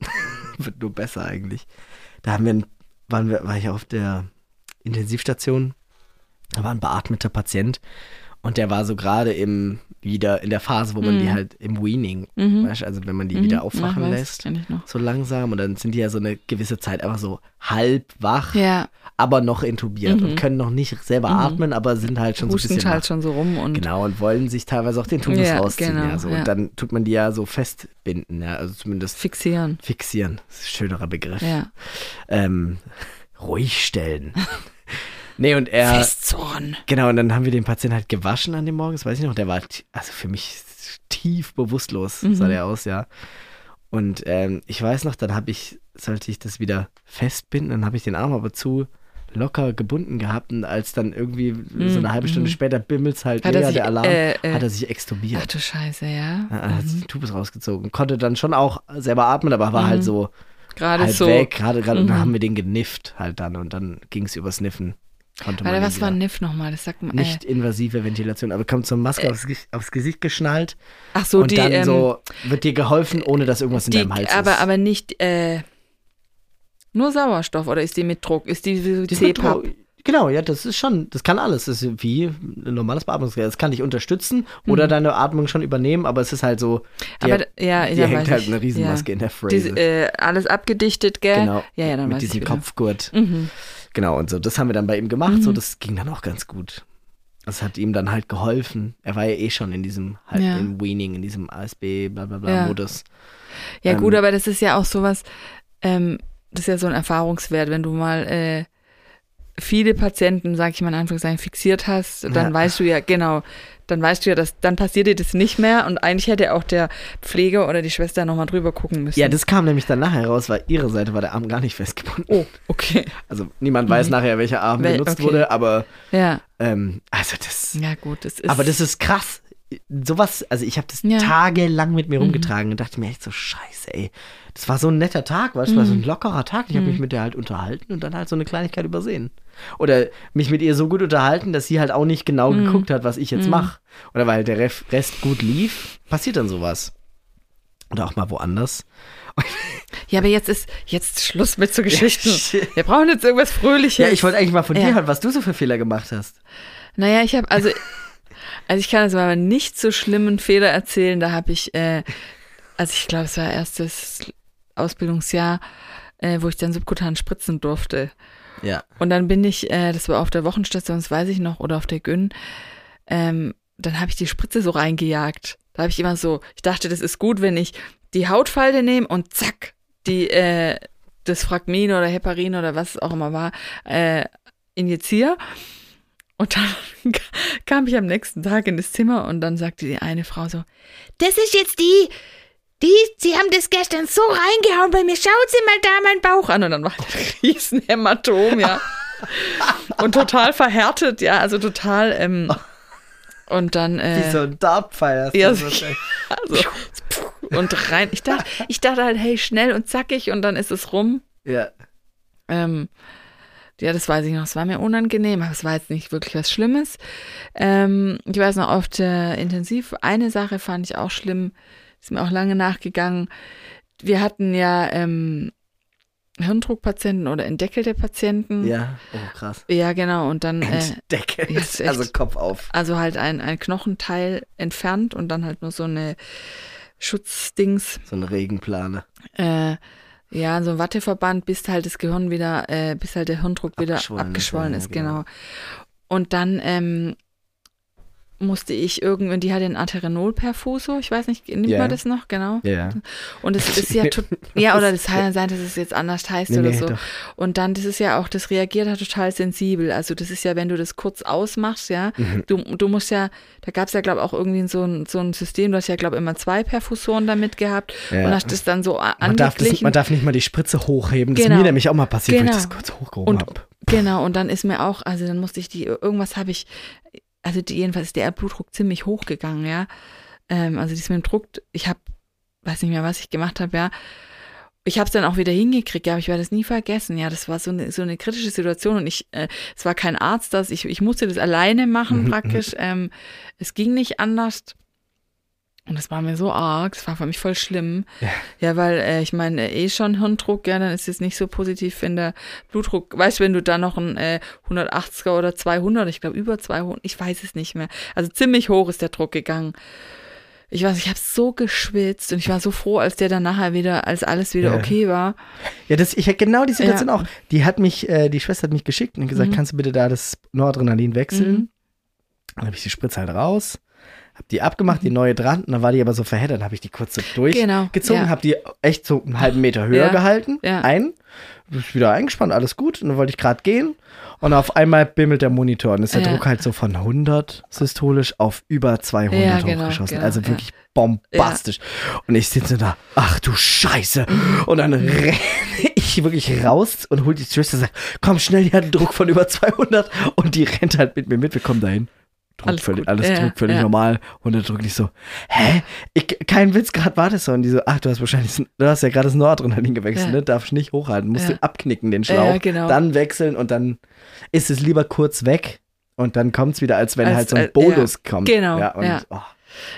[SPEAKER 1] wird nur besser eigentlich. Da haben wir, ein- waren wir, war ich auf der Intensivstation, da war ein beatmeter Patient und der war so gerade im, wieder in der Phase, wo man
[SPEAKER 2] Mhm.
[SPEAKER 1] die halt im Weaning,
[SPEAKER 2] Mhm.
[SPEAKER 1] weißt, du, also wenn man die
[SPEAKER 2] Mhm.
[SPEAKER 1] wieder aufwachen
[SPEAKER 2] Ja,
[SPEAKER 1] lässt, so langsam und dann sind die ja so eine gewisse Zeit einfach so halb wach,
[SPEAKER 2] Ja,
[SPEAKER 1] aber noch intubiert
[SPEAKER 2] Mhm.
[SPEAKER 1] und können noch nicht selber
[SPEAKER 2] Mhm.
[SPEAKER 1] atmen, aber sind halt schon so ein
[SPEAKER 2] husten
[SPEAKER 1] bisschen
[SPEAKER 2] halt schon so rum und
[SPEAKER 1] Genau, und wollen sich teilweise auch den Tubus
[SPEAKER 2] Ja,
[SPEAKER 1] rausziehen.
[SPEAKER 2] genau,
[SPEAKER 1] ja, so. Und dann tut man die ja so festbinden, ja, also zumindest
[SPEAKER 2] fixieren.
[SPEAKER 1] fixieren. Das ist ein schönerer Begriff.
[SPEAKER 2] Ja.
[SPEAKER 1] Ähm, ruhig stellen. nee, und er.
[SPEAKER 2] Festzorn.
[SPEAKER 1] Genau, und dann haben wir den Patienten halt gewaschen an dem Morgen, das weiß ich noch. Der war, also für mich tief bewusstlos,
[SPEAKER 2] Mhm.
[SPEAKER 1] sah der aus, ja. Und ähm, ich weiß noch, dann habe ich, sollte ich das wieder festbinden, dann habe ich den Arm aber zu locker gebunden gehabt und als dann irgendwie so eine halbe Stunde
[SPEAKER 2] mhm.
[SPEAKER 1] später bimmelt's halt
[SPEAKER 2] Hat er
[SPEAKER 1] wieder,
[SPEAKER 2] sich,
[SPEAKER 1] der Alarm,
[SPEAKER 2] äh, äh,
[SPEAKER 1] hat er sich extubiert.
[SPEAKER 2] Ach du Scheiße, ja.
[SPEAKER 1] Er hat den Tubus rausgezogen. Konnte dann schon auch selber atmen, aber war halt so
[SPEAKER 2] Gerade
[SPEAKER 1] halb
[SPEAKER 2] so.
[SPEAKER 1] weg. Gerade, gerade, und dann
[SPEAKER 2] Mhm.
[SPEAKER 1] haben wir den genifft halt dann und dann ging es übers Niffen. Konnte
[SPEAKER 2] Warte, was war NIF nochmal? Das sagt man.
[SPEAKER 1] Nicht
[SPEAKER 2] Äh,
[SPEAKER 1] invasive Ventilation, aber kommt zur Maske aufs, Gesicht- aufs Gesicht geschnallt
[SPEAKER 2] ach so,
[SPEAKER 1] und
[SPEAKER 2] die.
[SPEAKER 1] dann
[SPEAKER 2] ähm,
[SPEAKER 1] so wird dir geholfen, ohne dass irgendwas in
[SPEAKER 2] die
[SPEAKER 1] deinem Hals
[SPEAKER 2] aber,
[SPEAKER 1] ist.
[SPEAKER 2] aber nicht. Äh, nur Sauerstoff oder ist die mit Druck? Ist die
[SPEAKER 1] Die mit
[SPEAKER 2] CPAP?
[SPEAKER 1] Genau, ja, das ist schon, das kann alles. Das ist wie ein normales Beatmungsgerät. Das kann dich unterstützen oder deine Atmung schon übernehmen, aber es ist halt so,
[SPEAKER 2] Mhm. Aber ja,
[SPEAKER 1] dir
[SPEAKER 2] ja,
[SPEAKER 1] hängt halt
[SPEAKER 2] ich.
[SPEAKER 1] eine Riesenmaske
[SPEAKER 2] ja.
[SPEAKER 1] in der Phrase.
[SPEAKER 2] Diese, äh, alles abgedichtet, gell?
[SPEAKER 1] genau,
[SPEAKER 2] Ja, ja, dann
[SPEAKER 1] mit diesem. Kopfgurt.
[SPEAKER 2] Mhm.
[SPEAKER 1] Genau, und so, das haben wir dann bei ihm gemacht,
[SPEAKER 2] Mhm.
[SPEAKER 1] so, das ging dann auch ganz gut. Das hat ihm dann halt geholfen. Er war ja eh schon in diesem, halt
[SPEAKER 2] Ja.
[SPEAKER 1] im Weaning, in diesem ASB, bla bla bla
[SPEAKER 2] Ja.
[SPEAKER 1] Modus.
[SPEAKER 2] Ja,
[SPEAKER 1] Ähm,
[SPEAKER 2] gut, aber das ist ja auch sowas, ähm, das ist ja so ein Erfahrungswert, wenn du mal äh, viele Patienten, sag ich mal in Anführungszeichen, fixiert hast, dann
[SPEAKER 1] Ja.
[SPEAKER 2] weißt du ja, genau, dann weißt du ja, dass dann passiert dir das nicht mehr und eigentlich hätte auch der Pfleger oder die Schwester nochmal drüber gucken müssen.
[SPEAKER 1] Ja, das kam nämlich dann nachher raus, weil ihre Seite war der Arm gar nicht festgebunden.
[SPEAKER 2] Oh, okay.
[SPEAKER 1] Also niemand weiß nachher, welcher Arm
[SPEAKER 2] Wel-
[SPEAKER 1] benutzt
[SPEAKER 2] okay.
[SPEAKER 1] wurde, aber
[SPEAKER 2] Ja,
[SPEAKER 1] ähm, also das.
[SPEAKER 2] ja gut, das ist.
[SPEAKER 1] aber das ist krass. Sowas, also ich habe das
[SPEAKER 2] Ja.
[SPEAKER 1] tagelang mit
[SPEAKER 2] Mhm.
[SPEAKER 1] mir rumgetragen und dachte mir echt so, scheiße, ey. Das war so ein netter Tag, weißt du, war so
[SPEAKER 2] Mhm.
[SPEAKER 1] ein lockerer Tag. Ich habe mich mit der halt unterhalten und dann halt so eine Kleinigkeit übersehen. Oder mich mit ihr so gut unterhalten, dass sie halt auch nicht genau
[SPEAKER 2] Mhm.
[SPEAKER 1] geguckt hat, was ich jetzt mache. Oder weil der Rest gut lief, passiert dann sowas. Oder auch mal woanders.
[SPEAKER 2] ja, aber jetzt ist jetzt Schluss mit so Geschichten.
[SPEAKER 1] shit.
[SPEAKER 2] Wir brauchen jetzt irgendwas Fröhliches.
[SPEAKER 1] Ja, ich wollte eigentlich mal von
[SPEAKER 2] Ja.
[SPEAKER 1] dir hören, was du so für Fehler gemacht hast.
[SPEAKER 2] Naja, ich habe, also, also ich kann jetzt mal einen nicht so schlimmen Fehler erzählen. Da habe ich, äh, also ich glaube, es war erstes Ausbildungsjahr, äh, wo ich dann subkutan spritzen durfte.
[SPEAKER 1] Ja.
[SPEAKER 2] Und dann bin ich, äh, das war auf der Wochenstation, das weiß ich noch, oder auf der Gyn, ähm, dann habe ich die Spritze so reingejagt. Da habe ich immer so, ich dachte, das ist gut, wenn ich die Hautfalte nehme und zack, die, äh, das Fragmin oder Heparin oder was auch immer war, äh, injiziere. Und dann kam ich am nächsten Tag in das Zimmer und dann sagte die eine Frau so,
[SPEAKER 3] Das ist jetzt die, die, Sie haben das gestern so reingehauen bei mir. Schauen Sie mal da mein Bauch.
[SPEAKER 2] An und dann war ein riesen Hämatom, ja. und total verhärtet, ja, also total, ähm, und dann, äh,
[SPEAKER 1] Wie so ein Dartpfeil.
[SPEAKER 2] ja, so- also, und rein, ich dachte, ich dachte halt, hey, schnell und zackig und dann ist es rum.
[SPEAKER 1] Ja.
[SPEAKER 2] Ähm, ja, das weiß ich noch. Es war mir unangenehm, aber es war jetzt nicht wirklich was Schlimmes. Ähm, ich weiß noch, auf der Intensiv, eine Sache fand ich auch schlimm, ist mir auch lange nachgegangen. Wir hatten ja, ähm, Hirndruckpatienten oder entdeckelte Patienten.
[SPEAKER 1] Ja, oh krass.
[SPEAKER 2] Ja, genau. Und dann, äh,
[SPEAKER 1] Entdeckelt.
[SPEAKER 2] ja, ist echt-
[SPEAKER 1] also Kopf auf.
[SPEAKER 2] also halt ein, ein Knochenteil entfernt und dann halt nur so eine Schutzdings,
[SPEAKER 1] So ein Regenplane.
[SPEAKER 2] äh, ja, so ein Watteverband, bis halt das Gehirn wieder, äh, bis halt der Hirndruck wieder
[SPEAKER 1] Abgeschwollen ist,
[SPEAKER 2] abgeschwollen
[SPEAKER 1] ja,
[SPEAKER 2] ist,
[SPEAKER 1] genau.
[SPEAKER 2] genau. Und dann ähm, musste ich irgendwann, die hatte einen Arterenol-Perfusor, ich weiß nicht, nimmt
[SPEAKER 1] Ja.
[SPEAKER 2] man das noch? Genau.
[SPEAKER 1] Ja.
[SPEAKER 2] Und es ist ja, ja, oder das kann ja sein, dass es jetzt anders heißt
[SPEAKER 1] Nee,
[SPEAKER 2] oder
[SPEAKER 1] nee,
[SPEAKER 2] so.
[SPEAKER 1] doch.
[SPEAKER 2] Und dann, das ist ja auch, das reagiert ja total sensibel. Also das ist ja, wenn du das kurz ausmachst, ja,
[SPEAKER 1] Mhm.
[SPEAKER 2] du, du musst ja, da gab es ja, glaube ich, auch irgendwie so ein, so ein System, du hast ja, glaube ich, immer zwei Perfusoren damit gehabt
[SPEAKER 1] Ja.
[SPEAKER 2] und hast das dann so
[SPEAKER 1] Man darf, das, man darf nicht mal die Spritze hochheben. Das ist
[SPEAKER 2] Genau.
[SPEAKER 1] mir nämlich auch mal passiert, weil ich
[SPEAKER 2] Genau.
[SPEAKER 1] das kurz hochgehoben habe.
[SPEAKER 2] genau, und dann ist mir auch, also dann musste ich die, irgendwas habe ich, also die, jedenfalls ist der Blutdruck ziemlich hoch gegangen, ja. Ähm, also das mit dem Druck, ich habe, weiß nicht mehr, was ich gemacht habe, ja. Ich habe es dann auch wieder hingekriegt, ja, aber ich werde es nie vergessen. Ja, das war so eine, so eine kritische Situation und ich, äh, es war kein Arzt, das ich, ich musste das alleine machen
[SPEAKER 1] Mhm,
[SPEAKER 2] praktisch. Ähm, es ging nicht anders. Und das war mir so arg, das war für mich voll schlimm.
[SPEAKER 1] Ja.
[SPEAKER 2] Ja, weil äh, ich meine, eh schon Hirndruck, ja, dann ist es nicht so positiv, wenn der Blutdruck, weißt du, wenn du da noch ein äh, 180er oder 200, ich glaube über 200, ich weiß es nicht mehr. Also ziemlich hoch ist der Druck gegangen. Ich weiß, ich habe so geschwitzt und ich war so froh, als der dann nachher wieder, als alles wieder
[SPEAKER 1] Ja.
[SPEAKER 2] okay war.
[SPEAKER 1] Ja, das, ich hätte genau die Situation
[SPEAKER 2] Ja.
[SPEAKER 1] auch. Die hat mich, äh, die Schwester hat mich geschickt und gesagt,
[SPEAKER 2] Mhm.
[SPEAKER 1] kannst du bitte da das Noradrenalin wechseln?
[SPEAKER 2] Mhm.
[SPEAKER 1] Dann habe ich die Spritze halt raus, habe die abgemacht, die neue dran, und dann war die aber so verheddert, dann habe ich die kurz so durchgezogen,
[SPEAKER 2] Genau, ja.
[SPEAKER 1] habe die echt so einen halben Meter höher
[SPEAKER 2] Ja,
[SPEAKER 1] gehalten,
[SPEAKER 2] ja.
[SPEAKER 1] ein, wieder eingespannt, alles gut, und dann wollte ich gerade gehen und auf einmal bimmelt der Monitor und ist der. Druck halt so von 100 systolisch auf über 200
[SPEAKER 2] Ja, genau,
[SPEAKER 1] hochgeschossen,
[SPEAKER 2] genau,
[SPEAKER 1] also wirklich bombastisch. Und ich sitze da, ach du Scheiße. Und dann renne ich wirklich raus und hol die Schwester und sage, komm schnell, die hat einen Druck von über 200 und die rennt halt mit mir mit, wir kommen dahin. Druck
[SPEAKER 2] Alles
[SPEAKER 1] völlig,
[SPEAKER 2] gut.
[SPEAKER 1] alles
[SPEAKER 2] Ja,
[SPEAKER 1] Druck völlig
[SPEAKER 2] ja.
[SPEAKER 1] normal und der Druck nicht so, hä? Ich, kein Witz, gerade war das so. Und die so, ach, du hast wahrscheinlich, du hast ja gerade das Noradrenalin gewechselt,
[SPEAKER 2] Ja.
[SPEAKER 1] ne? Darfst nicht hochhalten, musst
[SPEAKER 2] Ja.
[SPEAKER 1] du abknicken, den Schlauch,
[SPEAKER 2] Ja, genau.
[SPEAKER 1] dann wechseln und dann ist es lieber kurz weg und dann kommt es wieder, als wenn
[SPEAKER 2] Als-
[SPEAKER 1] halt so ein
[SPEAKER 2] äh,
[SPEAKER 1] Bolus kommt.
[SPEAKER 2] Genau,
[SPEAKER 1] Ja, und,
[SPEAKER 2] ja.
[SPEAKER 1] Oh,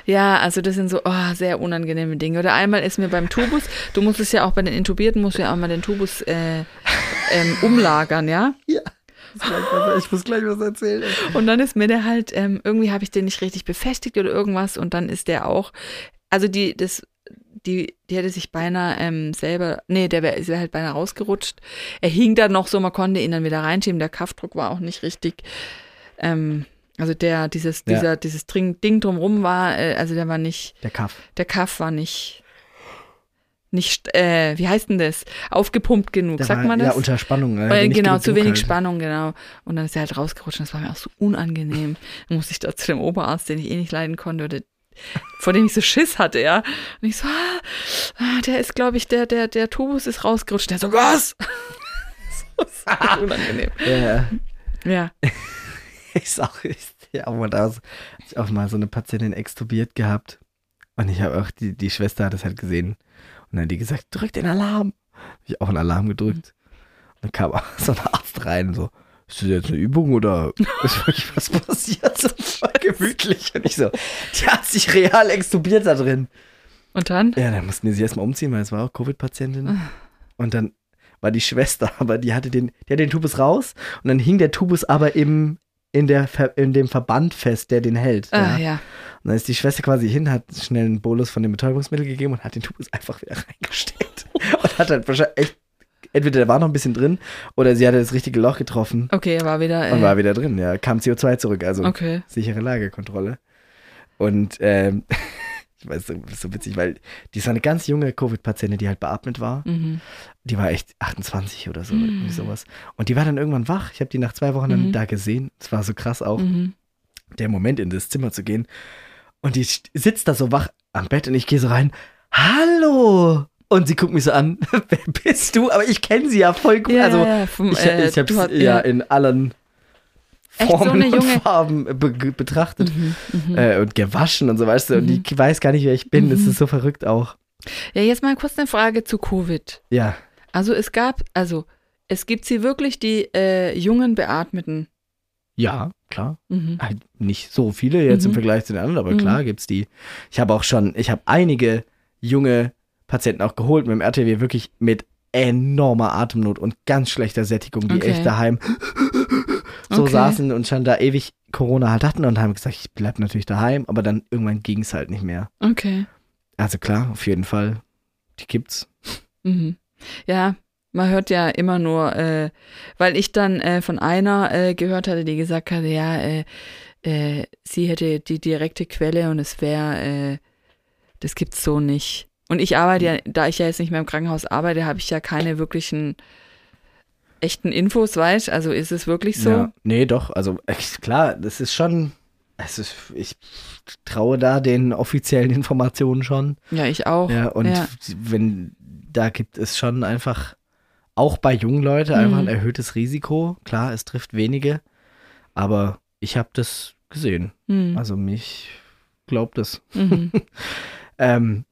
[SPEAKER 2] Ja, also das sind so oh, sehr unangenehme Dinge. Oder einmal ist mir beim Tubus, du musst es ja auch bei den Intubierten, musst du ja auch mal den Tubus äh, ähm, umlagern, ja?
[SPEAKER 1] Ich muss gleich was erzählen.
[SPEAKER 2] Und dann ist mir der halt, ähm, irgendwie habe ich den nicht richtig befestigt oder irgendwas und dann ist der auch, also die, das, die, die hätte sich beinahe ähm, selber, nee, der wäre wär halt beinahe rausgerutscht. Er hing dann noch so, man konnte ihn dann wieder reinschieben, der Kaffdruck war auch nicht richtig, ähm, also der, dieses,
[SPEAKER 1] Ja.
[SPEAKER 2] dieser, dieses Ding, Ding drumrum war, äh, also der war nicht,
[SPEAKER 1] Der Kaff.
[SPEAKER 2] der Kaff war nicht, nicht, äh, wie heißt denn das? Aufgepumpt genug,
[SPEAKER 1] Der
[SPEAKER 2] sagt man das?
[SPEAKER 1] Ja, unter Spannung. ne?
[SPEAKER 2] Äh,
[SPEAKER 1] Nicht
[SPEAKER 2] genau,
[SPEAKER 1] genug
[SPEAKER 2] zu wenig
[SPEAKER 1] halt.
[SPEAKER 2] Spannung, genau. Und dann ist er halt rausgerutscht und das war mir auch so unangenehm. Dann musste ich da zu dem Oberarzt, den ich eh nicht leiden konnte, oder vor dem ich so Schiss hatte, ja. Und ich so, ah, ah, der ist, glaube ich, der, der, der Tubus ist rausgerutscht. Der so, was? so super unangenehm.
[SPEAKER 1] Ja,
[SPEAKER 2] Ja.
[SPEAKER 1] ich sag, ich, ja, aber da hab ich auch mal so eine Patientin extubiert gehabt. Und ich habe auch, die, die Schwester hat das halt gesehen. Und dann hat die gesagt, drück den Alarm. Hab ich auch einen Alarm gedrückt. Und dann kam auch so ein Arzt rein und so, ist das jetzt eine Übung oder ist wirklich was passiert? So voll gemütlich. Und ich so, die hat sich real extubiert da drin.
[SPEAKER 2] Und dann?
[SPEAKER 1] Ja, dann mussten die sich erstmal umziehen, weil es war auch Covid-Patientin. Und dann war die Schwester, aber die hatte den, die hatte den Tubus raus und dann hing der Tubus aber im, in, der, Ver- in dem Verband fest, der den hält.
[SPEAKER 2] Ah,
[SPEAKER 1] ja.
[SPEAKER 2] ja.
[SPEAKER 1] Und dann ist die Schwester quasi hin, hat schnell einen Bolus von dem Betäubungsmittel gegeben und hat den Tubus einfach wieder reingesteckt. und hat halt wahrscheinlich echt, entweder der war noch ein bisschen drin oder sie hatte das richtige Loch getroffen
[SPEAKER 2] Okay, er war wieder. Äh,
[SPEAKER 1] und war wieder drin. Ja, kam CO2 zurück, also
[SPEAKER 2] okay.
[SPEAKER 1] sichere Lagerkontrolle. Und ähm, weiß, das ist so witzig, weil die ist eine ganz junge Covid-Patientin, die halt beatmet war.
[SPEAKER 2] Mhm.
[SPEAKER 1] Die war echt 28 oder so,
[SPEAKER 2] Mhm.
[SPEAKER 1] irgendwie sowas. Und die war dann irgendwann wach. Ich habe die nach zwei Wochen dann
[SPEAKER 2] Mhm.
[SPEAKER 1] da gesehen. Es war so krass auch,
[SPEAKER 2] Mhm.
[SPEAKER 1] der Moment in das Zimmer zu gehen. Und die sitzt da so wach am Bett und ich gehe so rein. Hallo! Und sie guckt mich so an. Wer bist du? Aber ich kenne sie ja voll gut.
[SPEAKER 2] Ja,
[SPEAKER 1] also
[SPEAKER 2] ja, vom,
[SPEAKER 1] ich,
[SPEAKER 2] äh,
[SPEAKER 1] ich habe ja,
[SPEAKER 2] ja.
[SPEAKER 1] in allen
[SPEAKER 2] So
[SPEAKER 1] Formen
[SPEAKER 2] eine
[SPEAKER 1] und Farben be betrachtet
[SPEAKER 2] Mhm, mhm.
[SPEAKER 1] äh, und gewaschen und so, weißt du. Und
[SPEAKER 2] Mhm.
[SPEAKER 1] die weiß gar nicht, wer ich bin. Das
[SPEAKER 2] Mhm.
[SPEAKER 1] ist so verrückt auch.
[SPEAKER 2] Ja, jetzt mal kurz eine Frage zu Covid.
[SPEAKER 1] Ja,
[SPEAKER 2] Also es gab, also es gibt sie wirklich, die äh, jungen Beatmeten.
[SPEAKER 1] ja, klar.
[SPEAKER 2] Mhm.
[SPEAKER 1] Halt nicht so viele jetzt im
[SPEAKER 2] Mhm.
[SPEAKER 1] Vergleich zu den anderen, aber
[SPEAKER 2] Mhm.
[SPEAKER 1] klar gibt's die. Ich habe auch schon, ich habe einige junge Patienten auch geholt mit dem RTW wirklich mit enormer Atemnot und ganz schlechter Sättigung, die
[SPEAKER 2] Okay.
[SPEAKER 1] echt daheim so
[SPEAKER 2] Okay.
[SPEAKER 1] saßen und schon da ewig Corona halt hatten und haben gesagt, ich bleib natürlich daheim, aber dann irgendwann ging es halt nicht mehr.
[SPEAKER 2] Okay.
[SPEAKER 1] Also klar, auf jeden Fall, die gibt's.
[SPEAKER 2] Mhm. Ja, man hört ja immer nur, äh, weil ich dann äh, von einer äh, gehört hatte, die gesagt hatte, ja, äh, äh, sie hätte die direkte Quelle und es wäre, äh, das gibt's so nicht. Und ich arbeite ja, da ich ja jetzt nicht mehr im Krankenhaus arbeite, habe ich ja keine wirklichen echten Infos, weißt Also ist es wirklich so?
[SPEAKER 1] Ja, nee, doch, also echt, klar, das ist schon, es ist, ich traue da den offiziellen Informationen schon.
[SPEAKER 2] Ja, ich auch.
[SPEAKER 1] Ja, und
[SPEAKER 2] ja.
[SPEAKER 1] wenn, da gibt es schon einfach, auch bei jungen Leuten, einfach ein
[SPEAKER 2] Mhm.
[SPEAKER 1] erhöhtes Risiko. Klar, es trifft wenige, aber ich habe das gesehen.
[SPEAKER 2] Hm.
[SPEAKER 1] Also mich glaubt es.
[SPEAKER 2] Mhm.
[SPEAKER 1] Ähm,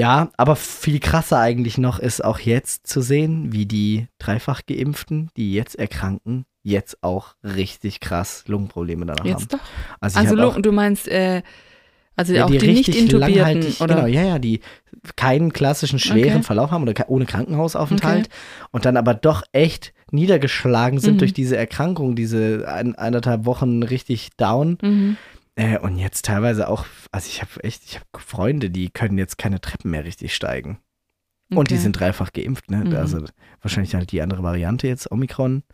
[SPEAKER 1] ja, aber viel krasser eigentlich noch ist auch jetzt zu sehen, wie die dreifach Geimpften, die jetzt erkranken, jetzt auch richtig krass Lungenprobleme danach haben.
[SPEAKER 2] Jetzt doch.
[SPEAKER 1] Also,
[SPEAKER 2] Also
[SPEAKER 1] hab auch,
[SPEAKER 2] Lu- du meinst, äh, also
[SPEAKER 1] ja,
[SPEAKER 2] auch die, nicht
[SPEAKER 1] richtig
[SPEAKER 2] intubierten, oder?
[SPEAKER 1] Genau, ja, ja, die keinen klassischen schweren
[SPEAKER 2] Okay.
[SPEAKER 1] Verlauf haben oder ohne Krankenhausaufenthalt und dann aber doch echt niedergeschlagen sind
[SPEAKER 2] Mhm.
[SPEAKER 1] durch diese Erkrankung, diese ein, eineinhalb Wochen richtig down.
[SPEAKER 2] Mhm.
[SPEAKER 1] Äh, und jetzt teilweise auch, also ich habe echt, ich habe Freunde, die können jetzt keine Treppen mehr richtig steigen. Und die
[SPEAKER 2] Okay.
[SPEAKER 1] sind dreifach geimpft, ne?
[SPEAKER 2] Mhm.
[SPEAKER 1] Also wahrscheinlich halt die andere Variante jetzt, Omikron.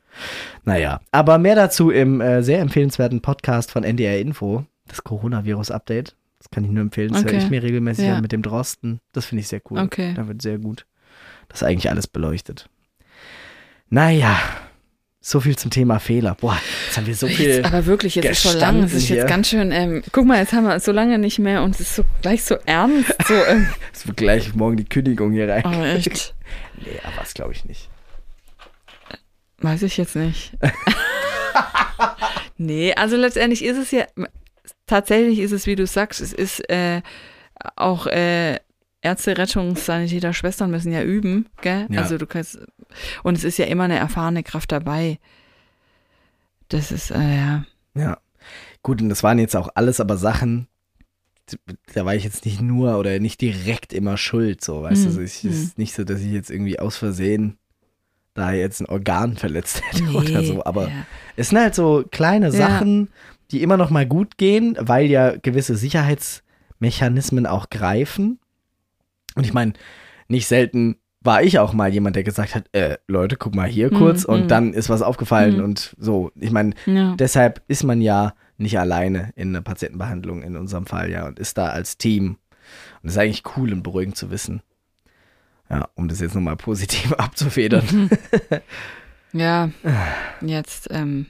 [SPEAKER 1] Naja, aber mehr dazu im äh, sehr empfehlenswerten Podcast von NDR Info, das Coronavirus-Update. Das kann ich nur empfehlen. Das höre
[SPEAKER 2] Okay.
[SPEAKER 1] ich mir regelmäßig
[SPEAKER 2] Ja.
[SPEAKER 1] an mit dem Drosten. Das finde ich sehr cool.
[SPEAKER 2] Okay.
[SPEAKER 1] Da wird sehr gut. Das ist eigentlich alles beleuchtet. Naja, so viel zum Thema Fehler. Boah, jetzt haben wir so viel.
[SPEAKER 2] Jetzt, aber wirklich, jetzt ist so lang. Es ist jetzt ganz schön. Ähm, guck mal, jetzt haben wir so lange nicht mehr und es ist so gleich so ernst. So, ähm,
[SPEAKER 1] Es wird gleich morgen die Kündigung hier rein.
[SPEAKER 2] oh, echt.
[SPEAKER 1] Nee, aber das glaube ich nicht.
[SPEAKER 2] Weiß ich jetzt nicht. nee, also letztendlich ist es ja, tatsächlich ist es, wie du sagst, es ist äh, auch äh, Ärzte, Rettungssanitäter, Schwestern müssen ja üben, gell?
[SPEAKER 1] Ja.
[SPEAKER 2] Also du kannst, und es ist ja immer eine erfahrene Kraft dabei. Das ist, äh, ja.
[SPEAKER 1] Ja. Gut, und das waren jetzt auch alles aber Sachen, da war ich jetzt nicht nur oder nicht direkt immer schuld, so, weißt
[SPEAKER 2] Hm,
[SPEAKER 1] du, es ist nicht so, dass ich jetzt irgendwie aus Versehen da jetzt ein Organ verletzt hätte oder so, aber
[SPEAKER 2] ja.
[SPEAKER 1] es sind halt so kleine
[SPEAKER 2] Ja.
[SPEAKER 1] Sachen, die immer noch mal gut gehen, weil ja gewisse Sicherheitsmechanismen auch greifen. Und ich meine, nicht selten war ich auch mal jemand, der gesagt hat, äh, Leute, guck mal hier
[SPEAKER 2] Mhm,
[SPEAKER 1] kurz und
[SPEAKER 2] mhm.
[SPEAKER 1] dann ist was aufgefallen
[SPEAKER 2] Mhm.
[SPEAKER 1] und so. Ich meine,
[SPEAKER 2] ja.
[SPEAKER 1] deshalb ist man ja nicht alleine in einer Patientenbehandlung in unserem Fall, ja, und ist da als Team. Und das ist eigentlich cool und beruhigend zu wissen. Ja, um das jetzt nochmal positiv abzufedern.
[SPEAKER 2] Ja, jetzt, ähm,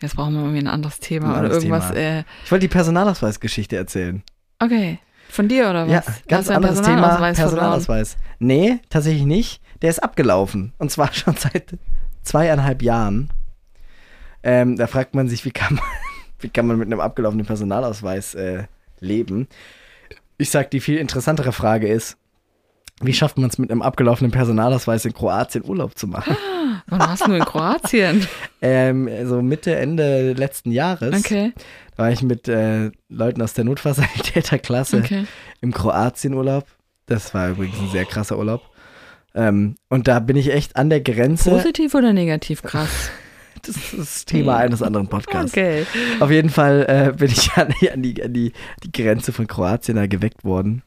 [SPEAKER 2] jetzt brauchen wir irgendwie ein anderes Thema
[SPEAKER 1] Ein
[SPEAKER 2] oder
[SPEAKER 1] anderes
[SPEAKER 2] irgendwas.
[SPEAKER 1] Thema.
[SPEAKER 2] Äh,
[SPEAKER 1] Ich wollte die Personalausweisgeschichte erzählen.
[SPEAKER 2] okay, von dir oder was?
[SPEAKER 1] Ja, ganz anderes Thema.
[SPEAKER 2] Personalausweis verloren?
[SPEAKER 1] Personalausweis. Nee, tatsächlich nicht. Der ist abgelaufen. Und zwar schon seit zweieinhalb Jahren. Ähm, da fragt man sich, wie kann man, wie kann man mit einem abgelaufenen Personalausweis äh, leben? Ich sag, die viel interessantere Frage ist, wie schafft man es mit einem abgelaufenen Personalausweis in Kroatien Urlaub zu machen?
[SPEAKER 2] Wann warst du in Kroatien?
[SPEAKER 1] ähm, so Mitte, Ende letzten Jahres
[SPEAKER 2] Okay,
[SPEAKER 1] war ich mit äh, Leuten aus der Notfallsanitäterklasse
[SPEAKER 2] okay.
[SPEAKER 1] im Kroatien-Urlaub. Das war übrigens ein sehr krasser Urlaub. Ähm, und da bin ich echt an der Grenze.
[SPEAKER 2] Positiv oder negativ krass?
[SPEAKER 1] Das ist das Thema eines anderen Podcasts.
[SPEAKER 2] Okay.
[SPEAKER 1] Auf jeden Fall äh, bin ich an, die, an, die, an die, die Grenze von Kroatien da geweckt worden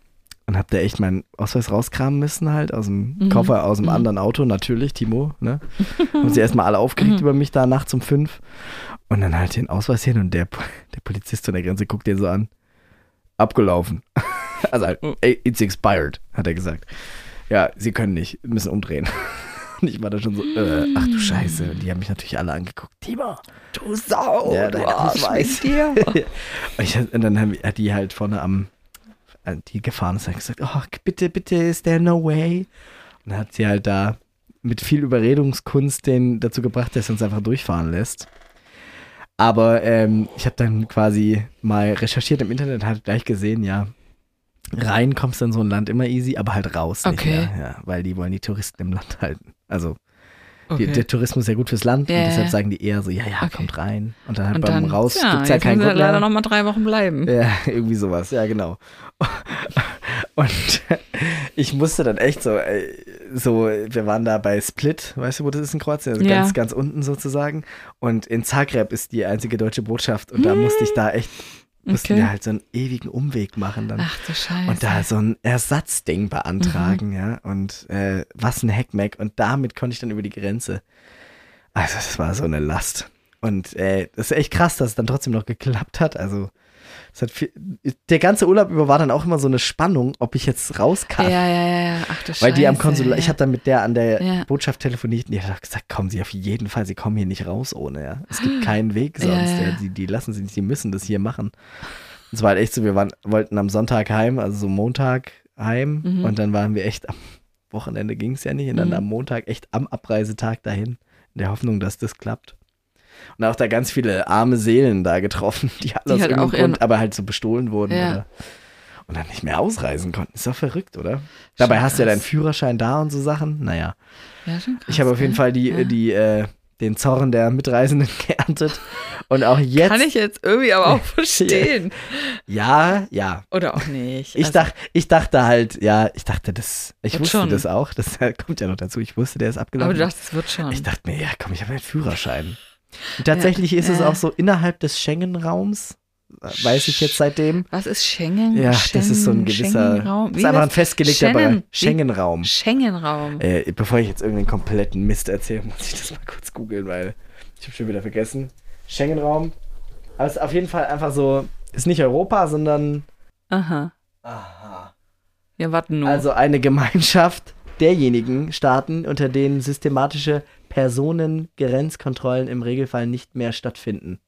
[SPEAKER 1] und hab da echt meinen Ausweis rauskramen müssen halt aus dem
[SPEAKER 2] Mhm.
[SPEAKER 1] Koffer, aus dem
[SPEAKER 2] Mhm.
[SPEAKER 1] anderen Auto, natürlich, Timo, ne? Haben sie erstmal alle aufgeregt
[SPEAKER 2] Mhm.
[SPEAKER 1] über mich da nachts um fünf und dann halt den Ausweis hin und der, der Polizist an der Grenze guckt den so an. Abgelaufen. also halt,
[SPEAKER 2] Oh.
[SPEAKER 1] "Ey, it's expired, hat er gesagt. Ja, sie können nicht, müssen umdrehen. Und ich war da schon so, äh, ach du Scheiße. Und die haben mich natürlich alle angeguckt. Timo,
[SPEAKER 2] Du Sau,
[SPEAKER 1] Ja,
[SPEAKER 2] du Arsch
[SPEAKER 1] Ausweis.
[SPEAKER 2] dir.
[SPEAKER 1] und, ich, und dann haben, hat die halt vorne am, die gefahren ist, hat gesagt, oh, bitte, bitte, is there no way? Und dann hat sie halt da mit viel Überredungskunst den dazu gebracht, dass er uns einfach durchfahren lässt. Aber ähm, ich habe dann quasi mal recherchiert im Internet, und halt gleich gesehen, ja, rein kommst du in so ein Land immer easy, aber halt raus nicht
[SPEAKER 2] Okay.
[SPEAKER 1] mehr, ja, weil die wollen die Touristen im Land halten. Also
[SPEAKER 2] Okay.
[SPEAKER 1] die, der Tourismus ist ja gut fürs Land
[SPEAKER 2] Ja,
[SPEAKER 1] und deshalb sagen die eher so, ja, ja,
[SPEAKER 2] Okay.
[SPEAKER 1] kommt rein. Und dann halt
[SPEAKER 2] Und
[SPEAKER 1] beim
[SPEAKER 2] dann,
[SPEAKER 1] Raus
[SPEAKER 2] ja,
[SPEAKER 1] gibt's ja keinen Grund
[SPEAKER 2] leider noch mal drei Wochen bleiben.
[SPEAKER 1] Ja, irgendwie sowas, ja, genau. Und ich musste dann echt so, äh, so, wir waren da bei Split, weißt du, wo das ist in Kroatien? Also
[SPEAKER 2] Ja.
[SPEAKER 1] ganz, ganz unten sozusagen. Und in Zagreb ist die einzige deutsche Botschaft. Und da musste ich da echt, mussten
[SPEAKER 2] Okay.
[SPEAKER 1] wir halt so einen ewigen Umweg machen dann.
[SPEAKER 2] Ach du Scheiße.
[SPEAKER 1] Und da so ein Ersatzding beantragen,
[SPEAKER 2] Mhm.
[SPEAKER 1] ja. Und äh, was ein Hackmack. Und damit konnte ich dann über die Grenze. Also, das war so eine Last. Und äh, das ist echt krass, dass es dann trotzdem noch geklappt hat. Also, viel, der ganze Urlaub über war dann auch immer so eine Spannung, ob ich jetzt raus kann.
[SPEAKER 2] ja, ja, ja. Ach du Scheiße.
[SPEAKER 1] Weil die am Konsulat, ich
[SPEAKER 2] ja.
[SPEAKER 1] habe dann mit der an der
[SPEAKER 2] Ja.
[SPEAKER 1] Botschaft telefoniert und die hat gesagt, kommen Sie auf jeden Fall, Sie kommen hier nicht raus ohne, ja. Es gibt keinen Weg sonst,
[SPEAKER 2] Ja.
[SPEAKER 1] Die, die lassen Sie nicht, die müssen das hier machen. Und es war halt echt so, wir waren, wollten am Sonntag heim, also so Montag heim
[SPEAKER 2] Mhm.
[SPEAKER 1] und dann waren wir echt am Wochenende ging es ja nicht und dann
[SPEAKER 2] Mhm.
[SPEAKER 1] am Montag echt am Abreisetag dahin, in der Hoffnung, dass das klappt. Und auch da ganz viele arme Seelen da getroffen, die alle aus
[SPEAKER 2] halt auch
[SPEAKER 1] Grund, aber halt so bestohlen wurden
[SPEAKER 2] Ja.
[SPEAKER 1] oder und dann nicht mehr ausreisen konnten. Ist doch verrückt, oder? Dabei hast du ja deinen Führerschein da und so Sachen. Naja.
[SPEAKER 2] Ja, schon krass,
[SPEAKER 1] Ich habe auf jeden
[SPEAKER 2] gell?
[SPEAKER 1] Fall die,
[SPEAKER 2] Ja.
[SPEAKER 1] die, äh, den Zorn der Mitreisenden geerntet. Und auch jetzt.
[SPEAKER 2] Kann ich jetzt irgendwie aber auch verstehen.
[SPEAKER 1] Ja, ja.
[SPEAKER 2] Oder auch nicht.
[SPEAKER 1] Ich,
[SPEAKER 2] Also,
[SPEAKER 1] dach, ich dachte halt, ja, ich dachte, das. Ich wusste
[SPEAKER 2] schon.
[SPEAKER 1] das auch. Das kommt ja noch dazu. Ich wusste, der ist abgelaufen.
[SPEAKER 2] Aber du dachtest, es wird schon.
[SPEAKER 1] ich dachte mir, ja, komm, ich habe einen Führerschein. Und tatsächlich ist es
[SPEAKER 2] ja.
[SPEAKER 1] auch so innerhalb des Schengen-Raums, weiß ich jetzt seitdem.
[SPEAKER 2] Was ist Schengen?
[SPEAKER 1] Ja,
[SPEAKER 2] Schengen,
[SPEAKER 1] das ist so ein gewisser.
[SPEAKER 2] Wie
[SPEAKER 1] ist einfach ein festgelegter
[SPEAKER 2] Schengen.
[SPEAKER 1] Schengen-Raum.
[SPEAKER 2] Schengen-Raum.
[SPEAKER 1] Äh, bevor ich jetzt irgendeinen kompletten Mist erzähle, muss ich das mal kurz googeln, weil ich habe schon wieder vergessen. Schengen-Raum. Aber es ist auf jeden Fall einfach so, ist nicht Europa, sondern
[SPEAKER 2] Aha. Ja, warte nur.
[SPEAKER 1] also eine Gemeinschaft derjenigen Staaten, unter denen systematische Personengrenzkontrollen im Regelfall nicht mehr stattfinden.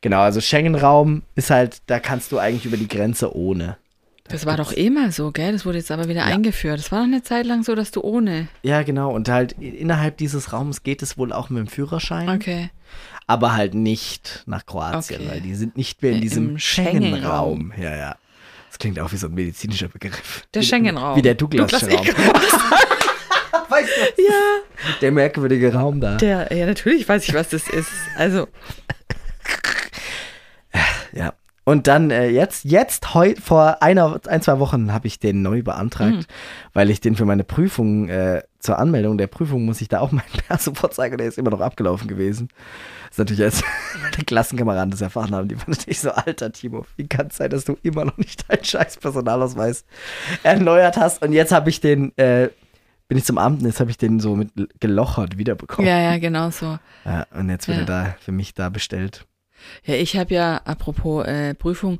[SPEAKER 1] Genau, also Schengen-Raum ist halt, da kannst du eigentlich über die Grenze ohne.
[SPEAKER 2] das war doch eh mal so, gell? Das wurde jetzt aber wieder eingeführt. Das war doch eine Zeit lang so, dass du ohne.
[SPEAKER 1] Ja, genau. Und halt innerhalb dieses Raums geht es wohl auch mit dem Führerschein.
[SPEAKER 2] Okay.
[SPEAKER 1] aber halt nicht nach Kroatien,
[SPEAKER 2] Okay.
[SPEAKER 1] weil die sind nicht mehr in
[SPEAKER 2] Äh,
[SPEAKER 1] diesem Schengen-Raum. Ja, ja. Das klingt auch wie so ein medizinischer Begriff.
[SPEAKER 2] Der Schengen-Raum.
[SPEAKER 1] Wie der Douglas-Raum. weißt du?
[SPEAKER 2] Ja.
[SPEAKER 1] Der merkwürdige Raum da.
[SPEAKER 2] Der, ja, natürlich weiß ich, was das ist. Also,
[SPEAKER 1] Ja. Und dann äh, jetzt, jetzt heute, vor einer, ein, zwei Wochen habe ich den neu beantragt,
[SPEAKER 2] Mhm.
[SPEAKER 1] weil ich den für meine Prüfung, äh, zur Anmeldung der Prüfung muss ich da auch meinen Perso vorzeigen, der ist immer noch abgelaufen gewesen. Das ist natürlich jetzt meine Klassenkameraden das erfahren haben, die waren natürlich so, alter Timo, wie kann es sein, dass du immer noch nicht deinen scheiß Personalausweis erneuert hast? Und jetzt habe ich den, äh, bin ich zum Amt und jetzt habe ich den so mit gelochert wiederbekommen.
[SPEAKER 2] ja, ja, genau so.
[SPEAKER 1] Ja, und jetzt wird
[SPEAKER 2] Ja.
[SPEAKER 1] er da für mich da bestellt.
[SPEAKER 2] Ja, ich habe ja, apropos äh, Prüfung,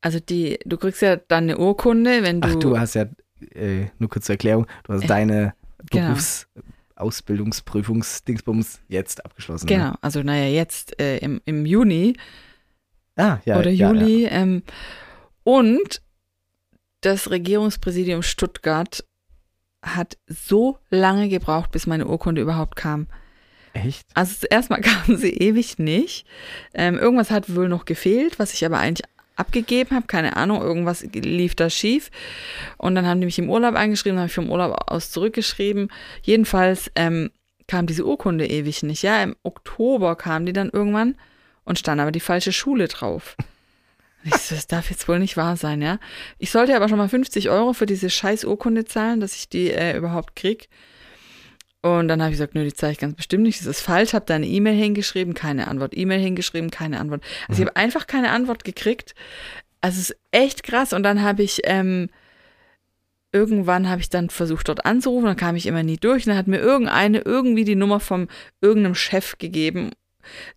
[SPEAKER 2] also die, du kriegst ja dann eine Urkunde, wenn du.
[SPEAKER 1] Ach, du hast ja, äh, nur kurz zur Erklärung, du hast deine
[SPEAKER 2] Genau.
[SPEAKER 1] Berufsausbildungsprüfungsdingsbums jetzt abgeschlossen.
[SPEAKER 2] Genau,
[SPEAKER 1] Ne?
[SPEAKER 2] also naja, jetzt äh, im, im Juni
[SPEAKER 1] Ah, ja.
[SPEAKER 2] oder
[SPEAKER 1] ja,
[SPEAKER 2] Juli. Ähm, und das Regierungspräsidium Stuttgart hat so lange gebraucht, bis meine Urkunde überhaupt kam.
[SPEAKER 1] Echt?
[SPEAKER 2] Also zuerst mal kamen sie ewig nicht. Ähm, irgendwas hat wohl noch gefehlt, was ich aber eigentlich abgegeben habe. Keine Ahnung, irgendwas lief da schief. Und dann haben die mich im Urlaub eingeschrieben, habe ich vom Urlaub aus zurückgeschrieben. Jedenfalls ähm, kam diese Urkunde ewig nicht. Ja, im Oktober kam die dann irgendwann und stand aber die falsche Schule drauf. So, das darf jetzt wohl nicht wahr sein, ja. Ich sollte aber schon mal 50 Euro für diese scheiß Urkunde zahlen, dass ich die äh, überhaupt krieg. Und dann habe ich gesagt, nö, die zahle ich ganz bestimmt nicht. Das ist falsch. Habe da eine E-Mail hingeschrieben, keine Antwort. E-Mail hingeschrieben, keine Antwort. Also ich habe einfach keine Antwort gekriegt. Also es ist echt krass. Und dann habe ich ähm, irgendwann habe ich dann versucht dort anzurufen. Dann kam ich immer nie durch. Und dann hat mir irgendeine irgendwie die Nummer vom irgendeinem Chef gegeben.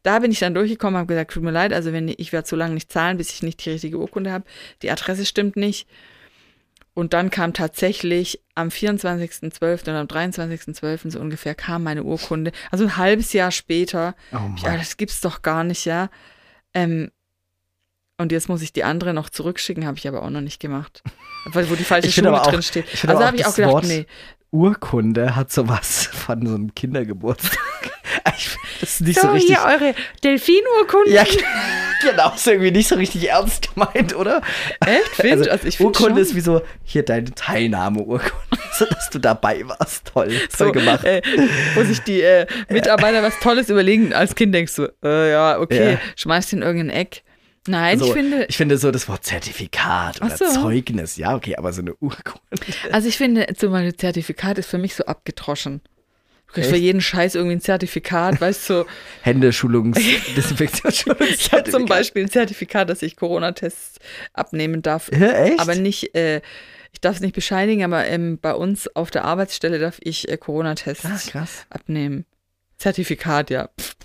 [SPEAKER 2] Da bin ich dann durchgekommen, habe gesagt, tut mir leid, also wenn ich werde so lange nicht zahlen, bis ich nicht die richtige Urkunde habe. Die Adresse stimmt nicht. Und dann kam tatsächlich am 24.12. oder am 23.12. so ungefähr kam meine Urkunde. Also ein halbes Jahr später.
[SPEAKER 1] Oh.
[SPEAKER 2] Ja, das gibt's doch gar nicht, ja. Ähm, und jetzt muss ich die andere noch zurückschicken, habe ich aber auch noch nicht gemacht. Weil wo die falsche Schule
[SPEAKER 1] auch-
[SPEAKER 2] drin steht. Also habe ich
[SPEAKER 1] auch
[SPEAKER 2] gedacht,
[SPEAKER 1] Wort-
[SPEAKER 2] nee.
[SPEAKER 1] Urkunde hat sowas von so einem Kindergeburtstag. ich das ist nicht so,
[SPEAKER 3] So,
[SPEAKER 1] richtig.
[SPEAKER 3] hier eure Delfinurkunden.
[SPEAKER 1] Ja, genau, ist irgendwie nicht so richtig ernst gemeint, oder?
[SPEAKER 2] Echt? Find?
[SPEAKER 1] Also,
[SPEAKER 2] Also ich
[SPEAKER 1] Urkunde
[SPEAKER 2] schon.
[SPEAKER 1] ist wie so, hier deine Teilnahmeurkunde, so dass du dabei warst. Toll, toll gemacht.
[SPEAKER 2] Äh, wo sich die äh, Mitarbeiter was Tolles überlegen. Als Kind denkst du, äh, ja, okay,
[SPEAKER 1] Ja.
[SPEAKER 2] schmeißt in irgendein Eck. Nein,
[SPEAKER 1] so,
[SPEAKER 2] ich finde,
[SPEAKER 1] Ich finde so das Wort Zertifikat oder
[SPEAKER 2] so.
[SPEAKER 1] Zeugnis, ja, okay, aber so eine Urkunde.
[SPEAKER 2] also ich finde, zum Beispiel Zertifikat ist für mich so abgedroschen. Du kriegst für jeden Scheiß irgendwie ein Zertifikat, weißt du.
[SPEAKER 1] Händeschulungs, Desinfektionsschulungs.
[SPEAKER 2] Ich habe zum Beispiel ein Zertifikat, dass ich Corona-Tests abnehmen darf.
[SPEAKER 1] Ja, echt?
[SPEAKER 2] Aber nicht, äh, ich darf es nicht bescheinigen, aber ähm, bei uns auf der Arbeitsstelle darf ich äh, Corona-Tests
[SPEAKER 1] Ah,
[SPEAKER 2] abnehmen. Zertifikat, ja. Pff.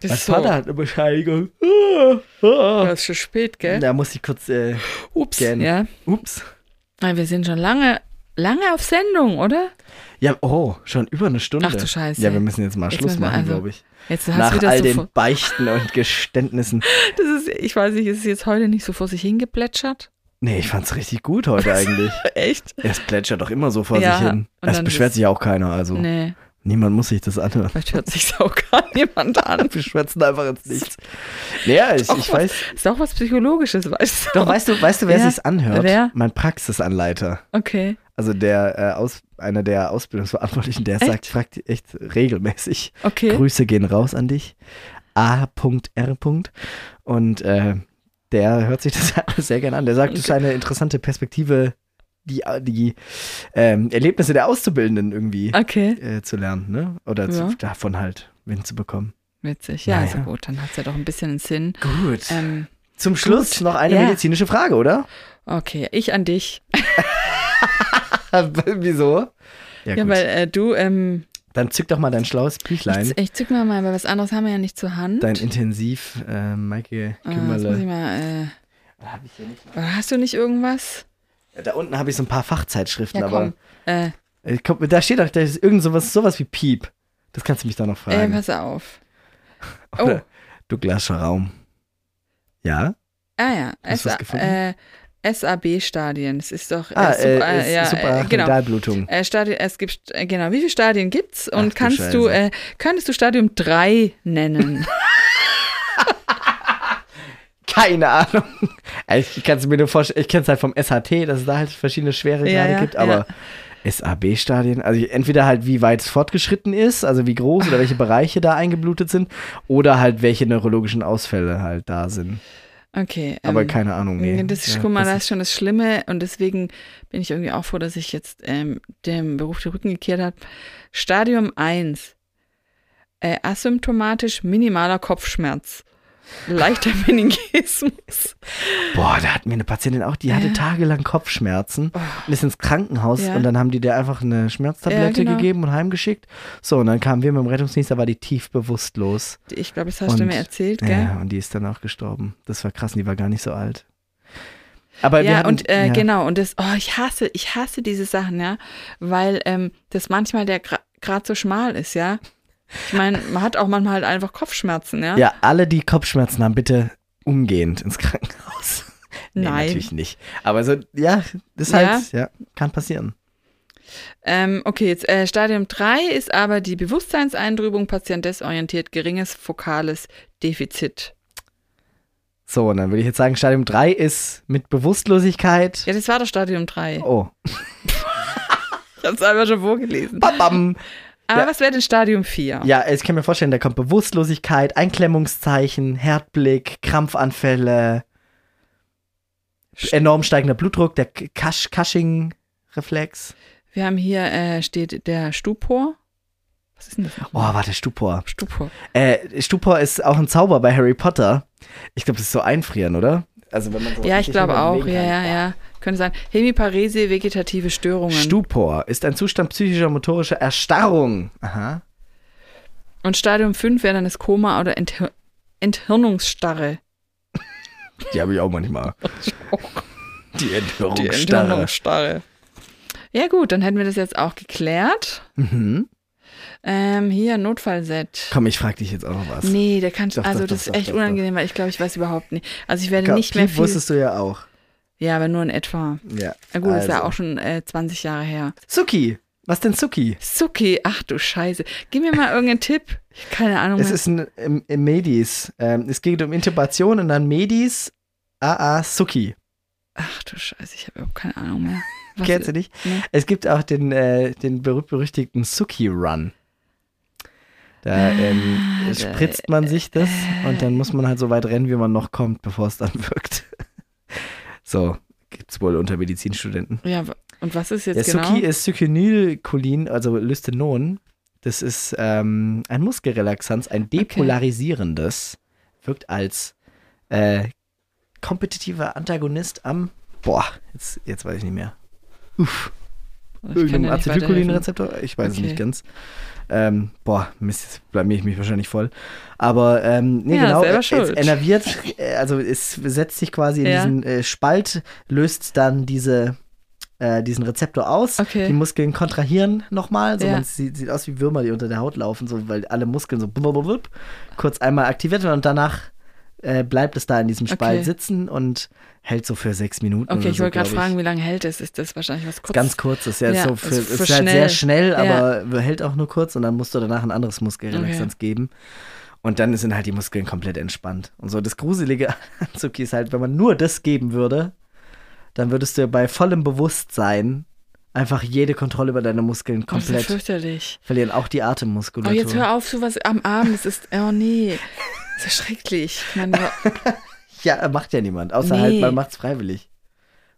[SPEAKER 2] Das
[SPEAKER 1] Mein
[SPEAKER 2] ist so.
[SPEAKER 1] Vater hat eine Bescheinigung. Ah, ah.
[SPEAKER 2] Das ist schon spät, gell?
[SPEAKER 1] Da muss ich kurz, äh,
[SPEAKER 2] Ups.
[SPEAKER 1] gerne.
[SPEAKER 2] Ja.
[SPEAKER 1] ups.
[SPEAKER 2] Wir sind schon lange, lange auf Sendung, oder?
[SPEAKER 1] Ja, oh, schon über eine Stunde.
[SPEAKER 2] Ach du Scheiße.
[SPEAKER 1] Ja, wir müssen jetzt mal
[SPEAKER 2] Jetzt
[SPEAKER 1] Schluss machen,
[SPEAKER 2] also-
[SPEAKER 1] glaube ich.
[SPEAKER 2] Jetzt hast
[SPEAKER 1] Nach
[SPEAKER 2] du
[SPEAKER 1] all
[SPEAKER 2] so
[SPEAKER 1] den Beichten und Geständnissen.
[SPEAKER 2] das ist, ich weiß nicht, ist es jetzt heute nicht so vor sich hingeplätschert?
[SPEAKER 1] Nee, ich fand's richtig gut heute eigentlich.
[SPEAKER 2] Echt?
[SPEAKER 1] Es plätschert doch immer so vor
[SPEAKER 2] Ja,
[SPEAKER 1] sich hin. Es beschwert sich auch keiner, also
[SPEAKER 2] Nee,
[SPEAKER 1] niemand muss sich das anhören.
[SPEAKER 2] vielleicht hört sich auch gar niemand an.
[SPEAKER 1] Wir schwätzen einfach ins Nichts. Naja, ich, ich
[SPEAKER 2] was-
[SPEAKER 1] weiß.
[SPEAKER 2] Ist auch was Psychologisches, weißt du?
[SPEAKER 1] Doch, weißt du, weißt du, wer
[SPEAKER 2] Wer?
[SPEAKER 1] sich's anhört?
[SPEAKER 2] Wer?
[SPEAKER 1] Mein Praxisanleiter.
[SPEAKER 2] Okay.
[SPEAKER 1] Also der äh, aus, einer der Ausbildungsverantwortlichen, der
[SPEAKER 2] Echt?
[SPEAKER 1] sagt fragt echt regelmäßig.
[SPEAKER 2] Okay.
[SPEAKER 1] Grüße gehen raus an dich. A.R. Und äh, der hört sich das sehr gerne an. Der sagt, das ist eine interessante Perspektive, die, die ähm, Erlebnisse der Auszubildenden irgendwie
[SPEAKER 2] Okay.
[SPEAKER 1] äh, zu lernen, ne? Oder
[SPEAKER 2] Ja.
[SPEAKER 1] zu, davon halt Wind zu bekommen.
[SPEAKER 2] Witzig. Ja,
[SPEAKER 1] Naja.
[SPEAKER 2] also gut, dann hat es ja doch ein bisschen einen Sinn.
[SPEAKER 1] Gut.
[SPEAKER 2] Ähm,
[SPEAKER 1] Zum Schluss noch eine
[SPEAKER 2] Ja.
[SPEAKER 1] medizinische Frage, oder?
[SPEAKER 2] okay, ich an dich.
[SPEAKER 1] Wieso? Ja,
[SPEAKER 2] Ja,
[SPEAKER 1] gut.
[SPEAKER 2] weil äh, du, ähm,
[SPEAKER 1] Dann zück doch mal dein schlaues Büchlein.
[SPEAKER 2] ich, ich zück mal mal, weil was anderes haben wir ja nicht zur Hand.
[SPEAKER 1] Dein Intensiv, äh, Maike
[SPEAKER 2] äh, jetzt muss ich
[SPEAKER 1] Kümmerle.
[SPEAKER 2] mal,
[SPEAKER 1] Da hab ich hier nicht-
[SPEAKER 2] äh, hast du nicht irgendwas?
[SPEAKER 1] Da unten habe ich so ein paar Fachzeitschriften,
[SPEAKER 2] Ja,
[SPEAKER 1] aber
[SPEAKER 2] komm. Äh,
[SPEAKER 1] äh, komm, da steht doch, da ist irgend sowas, sowas wie Piep. Das kannst du mich da noch
[SPEAKER 2] äh,
[SPEAKER 1] fragen.
[SPEAKER 2] pass auf. Oh,
[SPEAKER 1] Oder Douglascher Raum. Ja?
[SPEAKER 2] ah ja,
[SPEAKER 1] Hast du was gefunden?
[SPEAKER 2] äh, SAB-Stadien. Das ist doch äh,
[SPEAKER 1] Ah, äh,
[SPEAKER 2] äh,
[SPEAKER 1] ist
[SPEAKER 2] ja,
[SPEAKER 1] super
[SPEAKER 2] äh, genau. Äh, es gibt, äh, genau, wie viele Stadien gibt's?
[SPEAKER 1] Ach
[SPEAKER 2] Und
[SPEAKER 1] du
[SPEAKER 2] kannst du, äh, könntest du Stadium 3 nennen?
[SPEAKER 1] Keine Ahnung. Ich kann es mir nur vorstellen, ich kenne es halt vom SHT, dass es da halt verschiedene Schweregrade
[SPEAKER 2] Ja, ja,
[SPEAKER 1] gibt, aber SAB-Stadien, also entweder halt wie weit es fortgeschritten ist, also wie groß oder welche Bereiche da eingeblutet sind, oder halt welche neurologischen Ausfälle halt da sind.
[SPEAKER 2] Okay.
[SPEAKER 1] Aber
[SPEAKER 2] ähm,
[SPEAKER 1] keine Ahnung, nee.
[SPEAKER 2] Das ist,
[SPEAKER 1] Ja,
[SPEAKER 2] guck mal,
[SPEAKER 1] das
[SPEAKER 2] ist schon das Schlimme und deswegen bin ich irgendwie auch froh, dass ich jetzt ähm, dem Beruf den Rücken gekehrt habe. Stadium 1. Äh, asymptomatisch minimaler Kopfschmerz. Leichter Meningismus.
[SPEAKER 1] Boah, da hat mir eine Patientin auch, die hatte
[SPEAKER 2] Ja.
[SPEAKER 1] tagelang Kopfschmerzen und ist ins Krankenhaus
[SPEAKER 2] Ja.
[SPEAKER 1] und dann haben die der einfach eine Schmerztablette
[SPEAKER 2] Ja, genau.
[SPEAKER 1] gegeben und heimgeschickt. So, und dann kamen wir mit dem Rettungsdienst, da war die tief bewusstlos.
[SPEAKER 2] Ich glaube, das hast du
[SPEAKER 1] Und-
[SPEAKER 2] mir erzählt, gell?
[SPEAKER 1] Ja, und die ist dann auch gestorben. Das war krass, und die war gar nicht so alt. Aber
[SPEAKER 2] Ja,
[SPEAKER 1] hatten,
[SPEAKER 2] und äh,
[SPEAKER 1] ja.
[SPEAKER 2] genau, und das, oh, ich hasse, ich hasse diese Sachen, ja, weil ähm, das manchmal der gerade so schmal ist, ja. Ich meine, man hat auch manchmal halt einfach Kopfschmerzen, ja.
[SPEAKER 1] Ja, alle, die Kopfschmerzen haben, bitte umgehend ins Krankenhaus. nee,
[SPEAKER 2] Nein.
[SPEAKER 1] natürlich nicht. Aber so, ja, das ist halt, ja, kann passieren.
[SPEAKER 2] Ähm, okay, jetzt äh, Stadium 3 ist aber die Bewusstseinseintrübung, Patient desorientiert, geringes fokales Defizit.
[SPEAKER 1] So, und dann würde ich jetzt sagen, Stadium 3 ist mit Bewusstlosigkeit.
[SPEAKER 2] Ja, das war doch Stadium 3.
[SPEAKER 1] Oh,
[SPEAKER 2] Ich habe es einfach schon vorgelesen.
[SPEAKER 1] babam.
[SPEAKER 2] Aber
[SPEAKER 1] Ja.
[SPEAKER 2] was wäre denn Stadium 4?
[SPEAKER 1] Ja, ich kann mir vorstellen, da kommt Bewusstlosigkeit, Einklemmungszeichen, Herzblick, Krampfanfälle, enorm steigender Blutdruck, der Cushing-Reflex.
[SPEAKER 2] Wir haben hier, äh, steht der Stupor. Was ist denn das?
[SPEAKER 1] Oh, warte, Stupor.
[SPEAKER 2] Stupor.
[SPEAKER 1] Äh, Stupor ist auch ein Zauber bei Harry Potter. Ich glaube, das ist so einfrieren, oder? Also wenn man so
[SPEAKER 2] Ja, ich glaube auch. Ja, ja, ja. Könnte sein. Hemiparese, vegetative Störungen.
[SPEAKER 1] Stupor ist ein Zustand psychischer motorischer Erstarrung. Aha.
[SPEAKER 2] Und Stadium 5 wäre dann das Koma oder Enthir Enthirnungsstarre.
[SPEAKER 1] Die habe ich auch manchmal. Die
[SPEAKER 2] Die
[SPEAKER 1] Entwirrungsstarre.
[SPEAKER 2] Enthirnungsstarre. Ja gut, dann hätten wir das jetzt auch geklärt.
[SPEAKER 1] Mhm.
[SPEAKER 2] Ähm, hier, Notfallset.
[SPEAKER 1] Komm, ich frage dich jetzt auch noch was.
[SPEAKER 2] Nee, der kann,
[SPEAKER 1] Doch,
[SPEAKER 2] also
[SPEAKER 1] doch,
[SPEAKER 2] das
[SPEAKER 1] doch,
[SPEAKER 2] ist echt unangenehm, weil ich glaube, ich weiß überhaupt nicht. Also ich werde
[SPEAKER 1] Komm,
[SPEAKER 2] nicht mehr viel.
[SPEAKER 1] wusstest du ja auch.
[SPEAKER 2] Ja, aber nur in etwa.
[SPEAKER 1] Ja.
[SPEAKER 2] Na gut, das ist ja
[SPEAKER 1] also.
[SPEAKER 2] auch schon äh, 20 Jahre her.
[SPEAKER 1] Suki. Was denn Suki?
[SPEAKER 2] Suki, ach du Scheiße. Gib mir mal irgendeinen Tipp. Ich Keine Ahnung.
[SPEAKER 1] Es
[SPEAKER 2] mehr.
[SPEAKER 1] ist ein, im, im Medis. Ähm, es geht um Intubation und dann Medis. AA Suki.
[SPEAKER 2] ach du Scheiße, ich habe überhaupt keine Ahnung mehr. Was-
[SPEAKER 1] Kennst du nicht?
[SPEAKER 2] Nee.
[SPEAKER 1] Es gibt auch den, äh, den berühmt-berüchtigten Suki-Run. Da ähm,
[SPEAKER 2] Ah,
[SPEAKER 1] spritzt man sich das und dann muss man halt so weit rennen, wie man noch kommt, bevor es dann wirkt. so, gibt's wohl unter Medizinstudenten.
[SPEAKER 2] Ja, und was ist jetzt
[SPEAKER 1] Der
[SPEAKER 2] genau?
[SPEAKER 1] Suki ist Succinylcholin, also Lystenon. Das ist ähm, ein Muskelrelaxanz, ein depolarisierendes. Wirkt als äh, kompetitiver Antagonist am. Boah, jetzt, jetzt weiß ich nicht mehr. Uff.
[SPEAKER 2] Weiterhelfen.
[SPEAKER 1] Acetylcholinrezeptor? Ich weiß es
[SPEAKER 2] Okay.
[SPEAKER 1] nicht ganz. Ähm, boah, Mist, jetzt blamier ich mich wahrscheinlich voll. Aber, ähm, nee,
[SPEAKER 2] Ja,
[SPEAKER 1] genau,
[SPEAKER 2] selber
[SPEAKER 1] es
[SPEAKER 2] schuld.
[SPEAKER 1] enerviert, äh, also es setzt sich quasi in
[SPEAKER 2] Ja.
[SPEAKER 1] diesen äh, Spalt, löst dann diese, äh, diesen Rezeptor aus.
[SPEAKER 2] Okay.
[SPEAKER 1] Die Muskeln kontrahieren nochmal. So
[SPEAKER 2] Ja.
[SPEAKER 1] man sieht, sieht aus wie Würmer, die unter der Haut laufen, so, weil alle Muskeln so blub, blub, blub, kurz einmal aktiviert werden und danach äh, bleibt es da in diesem Spalt
[SPEAKER 2] Okay.
[SPEAKER 1] sitzen und hält so für sechs Minuten.
[SPEAKER 2] Okay, ich
[SPEAKER 1] so,
[SPEAKER 2] wollte gerade fragen, wie lange hält es? Ist das wahrscheinlich was kurz?
[SPEAKER 1] Ganz kurz, ist ja,
[SPEAKER 2] Ja,
[SPEAKER 1] so für,
[SPEAKER 2] ist
[SPEAKER 1] ist,
[SPEAKER 2] für
[SPEAKER 1] halt sehr schnell, aber hält auch nur kurz und dann musst du danach ein anderes Muskelrelaxanz geben. Und dann sind halt die Muskeln komplett entspannt. Und so das Gruselige an Zuki ist halt, wenn man nur das geben würde, dann würdest du bei vollem Bewusstsein einfach jede Kontrolle über deine Muskeln
[SPEAKER 2] Oh, das ist ja
[SPEAKER 1] komplett
[SPEAKER 2] fürchterlich.
[SPEAKER 1] verlieren, auch die
[SPEAKER 2] Oh,
[SPEAKER 1] Atemmuskulatur.
[SPEAKER 2] jetzt hör auf, sowas am Abend. Das ist, oh nee. Das ist ja schrecklich. Ich meine,
[SPEAKER 1] Ja, macht ja niemand, außer
[SPEAKER 2] Nee.
[SPEAKER 1] halt, man macht's freiwillig.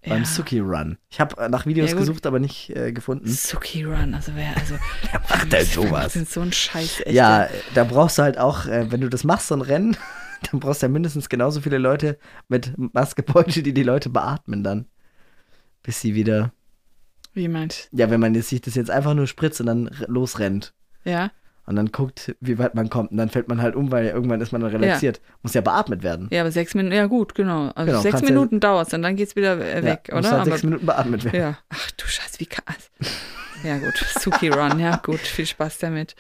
[SPEAKER 1] Beim
[SPEAKER 2] Ja.
[SPEAKER 1] Suki Run. Ich habe nach Videos
[SPEAKER 2] Ja,
[SPEAKER 1] gesucht, aber nicht äh, gefunden.
[SPEAKER 2] Suki Run, also wer, also. Wer
[SPEAKER 1] macht denn sowas?
[SPEAKER 2] Das ist so ein Scheiß, echt.
[SPEAKER 1] Ja, da brauchst du halt auch, äh, wenn du das machst, so ein Rennen, dann brauchst du ja mindestens genauso viele Leute mit Maskebeutel, die die Leute beatmen dann. Bis sie wieder,
[SPEAKER 2] Wie meint?
[SPEAKER 1] ja, wenn man jetzt sich das jetzt einfach nur spritzt und dann losrennt
[SPEAKER 2] Ja?
[SPEAKER 1] Und dann guckt, wie weit man kommt und dann fällt man halt um, weil irgendwann ist man dann relaxiert. Muss ja beatmet werden.
[SPEAKER 2] Ja, aber sechs Minuten, ja gut, genau. Also
[SPEAKER 1] Genau,
[SPEAKER 2] sechs
[SPEAKER 1] kannst ja-
[SPEAKER 2] Minuten dauert es und dann geht's wieder äh, weg,
[SPEAKER 1] ja, muss
[SPEAKER 2] oder?
[SPEAKER 1] halt sechs
[SPEAKER 2] aber,
[SPEAKER 1] Minuten beatmet werden.
[SPEAKER 2] ja. Ach du Scheiß, wie kann Ja gut, Suki Run, ja gut, viel Spaß damit.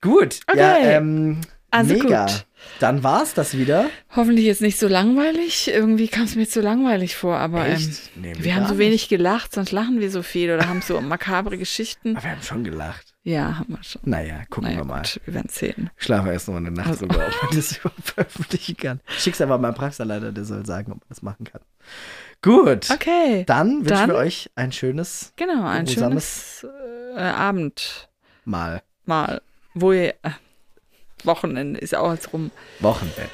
[SPEAKER 1] Gut,
[SPEAKER 2] Okay.
[SPEAKER 1] ja, ähm,
[SPEAKER 2] Also
[SPEAKER 1] mega.
[SPEAKER 2] gut.
[SPEAKER 1] Dann war's das wieder.
[SPEAKER 2] Hoffentlich jetzt nicht so langweilig. Irgendwie kam es mir zu langweilig vor, aber ähm?
[SPEAKER 1] Nee,
[SPEAKER 2] wir haben so wenig gelacht, sonst lachen wir so viel oder haben so makabre Geschichten.
[SPEAKER 1] Aber wir haben schon gelacht.
[SPEAKER 2] Ja, haben wir schon.
[SPEAKER 1] Naja, gucken
[SPEAKER 2] Naja,
[SPEAKER 1] wir mal.
[SPEAKER 2] gut, wir werden sehen.
[SPEAKER 1] Ich schlafe erst noch eine Nacht
[SPEAKER 2] Also-
[SPEAKER 1] drüber, ob man das überhaupt veröffentlichen kann. Schick's einfach mal Praxisleiter, der soll sagen, ob man das machen kann. Gut.
[SPEAKER 2] Okay,
[SPEAKER 1] Dann wünschen wir euch ein schönes
[SPEAKER 2] genau, ein schönes äh, Abend
[SPEAKER 1] Mal.
[SPEAKER 2] mal, wo ihr, äh, Wochenende ist auch jetzt rum.
[SPEAKER 1] Wochenende.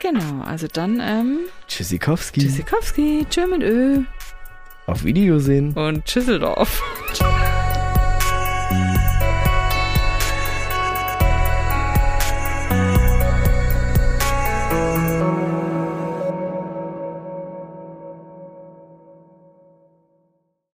[SPEAKER 2] Genau, also dann, ähm,
[SPEAKER 1] Tschüssikowski.
[SPEAKER 2] Tschüssikowski, tschö mit Ö
[SPEAKER 1] Auf Videosehen.
[SPEAKER 2] und Tschüsseldorf.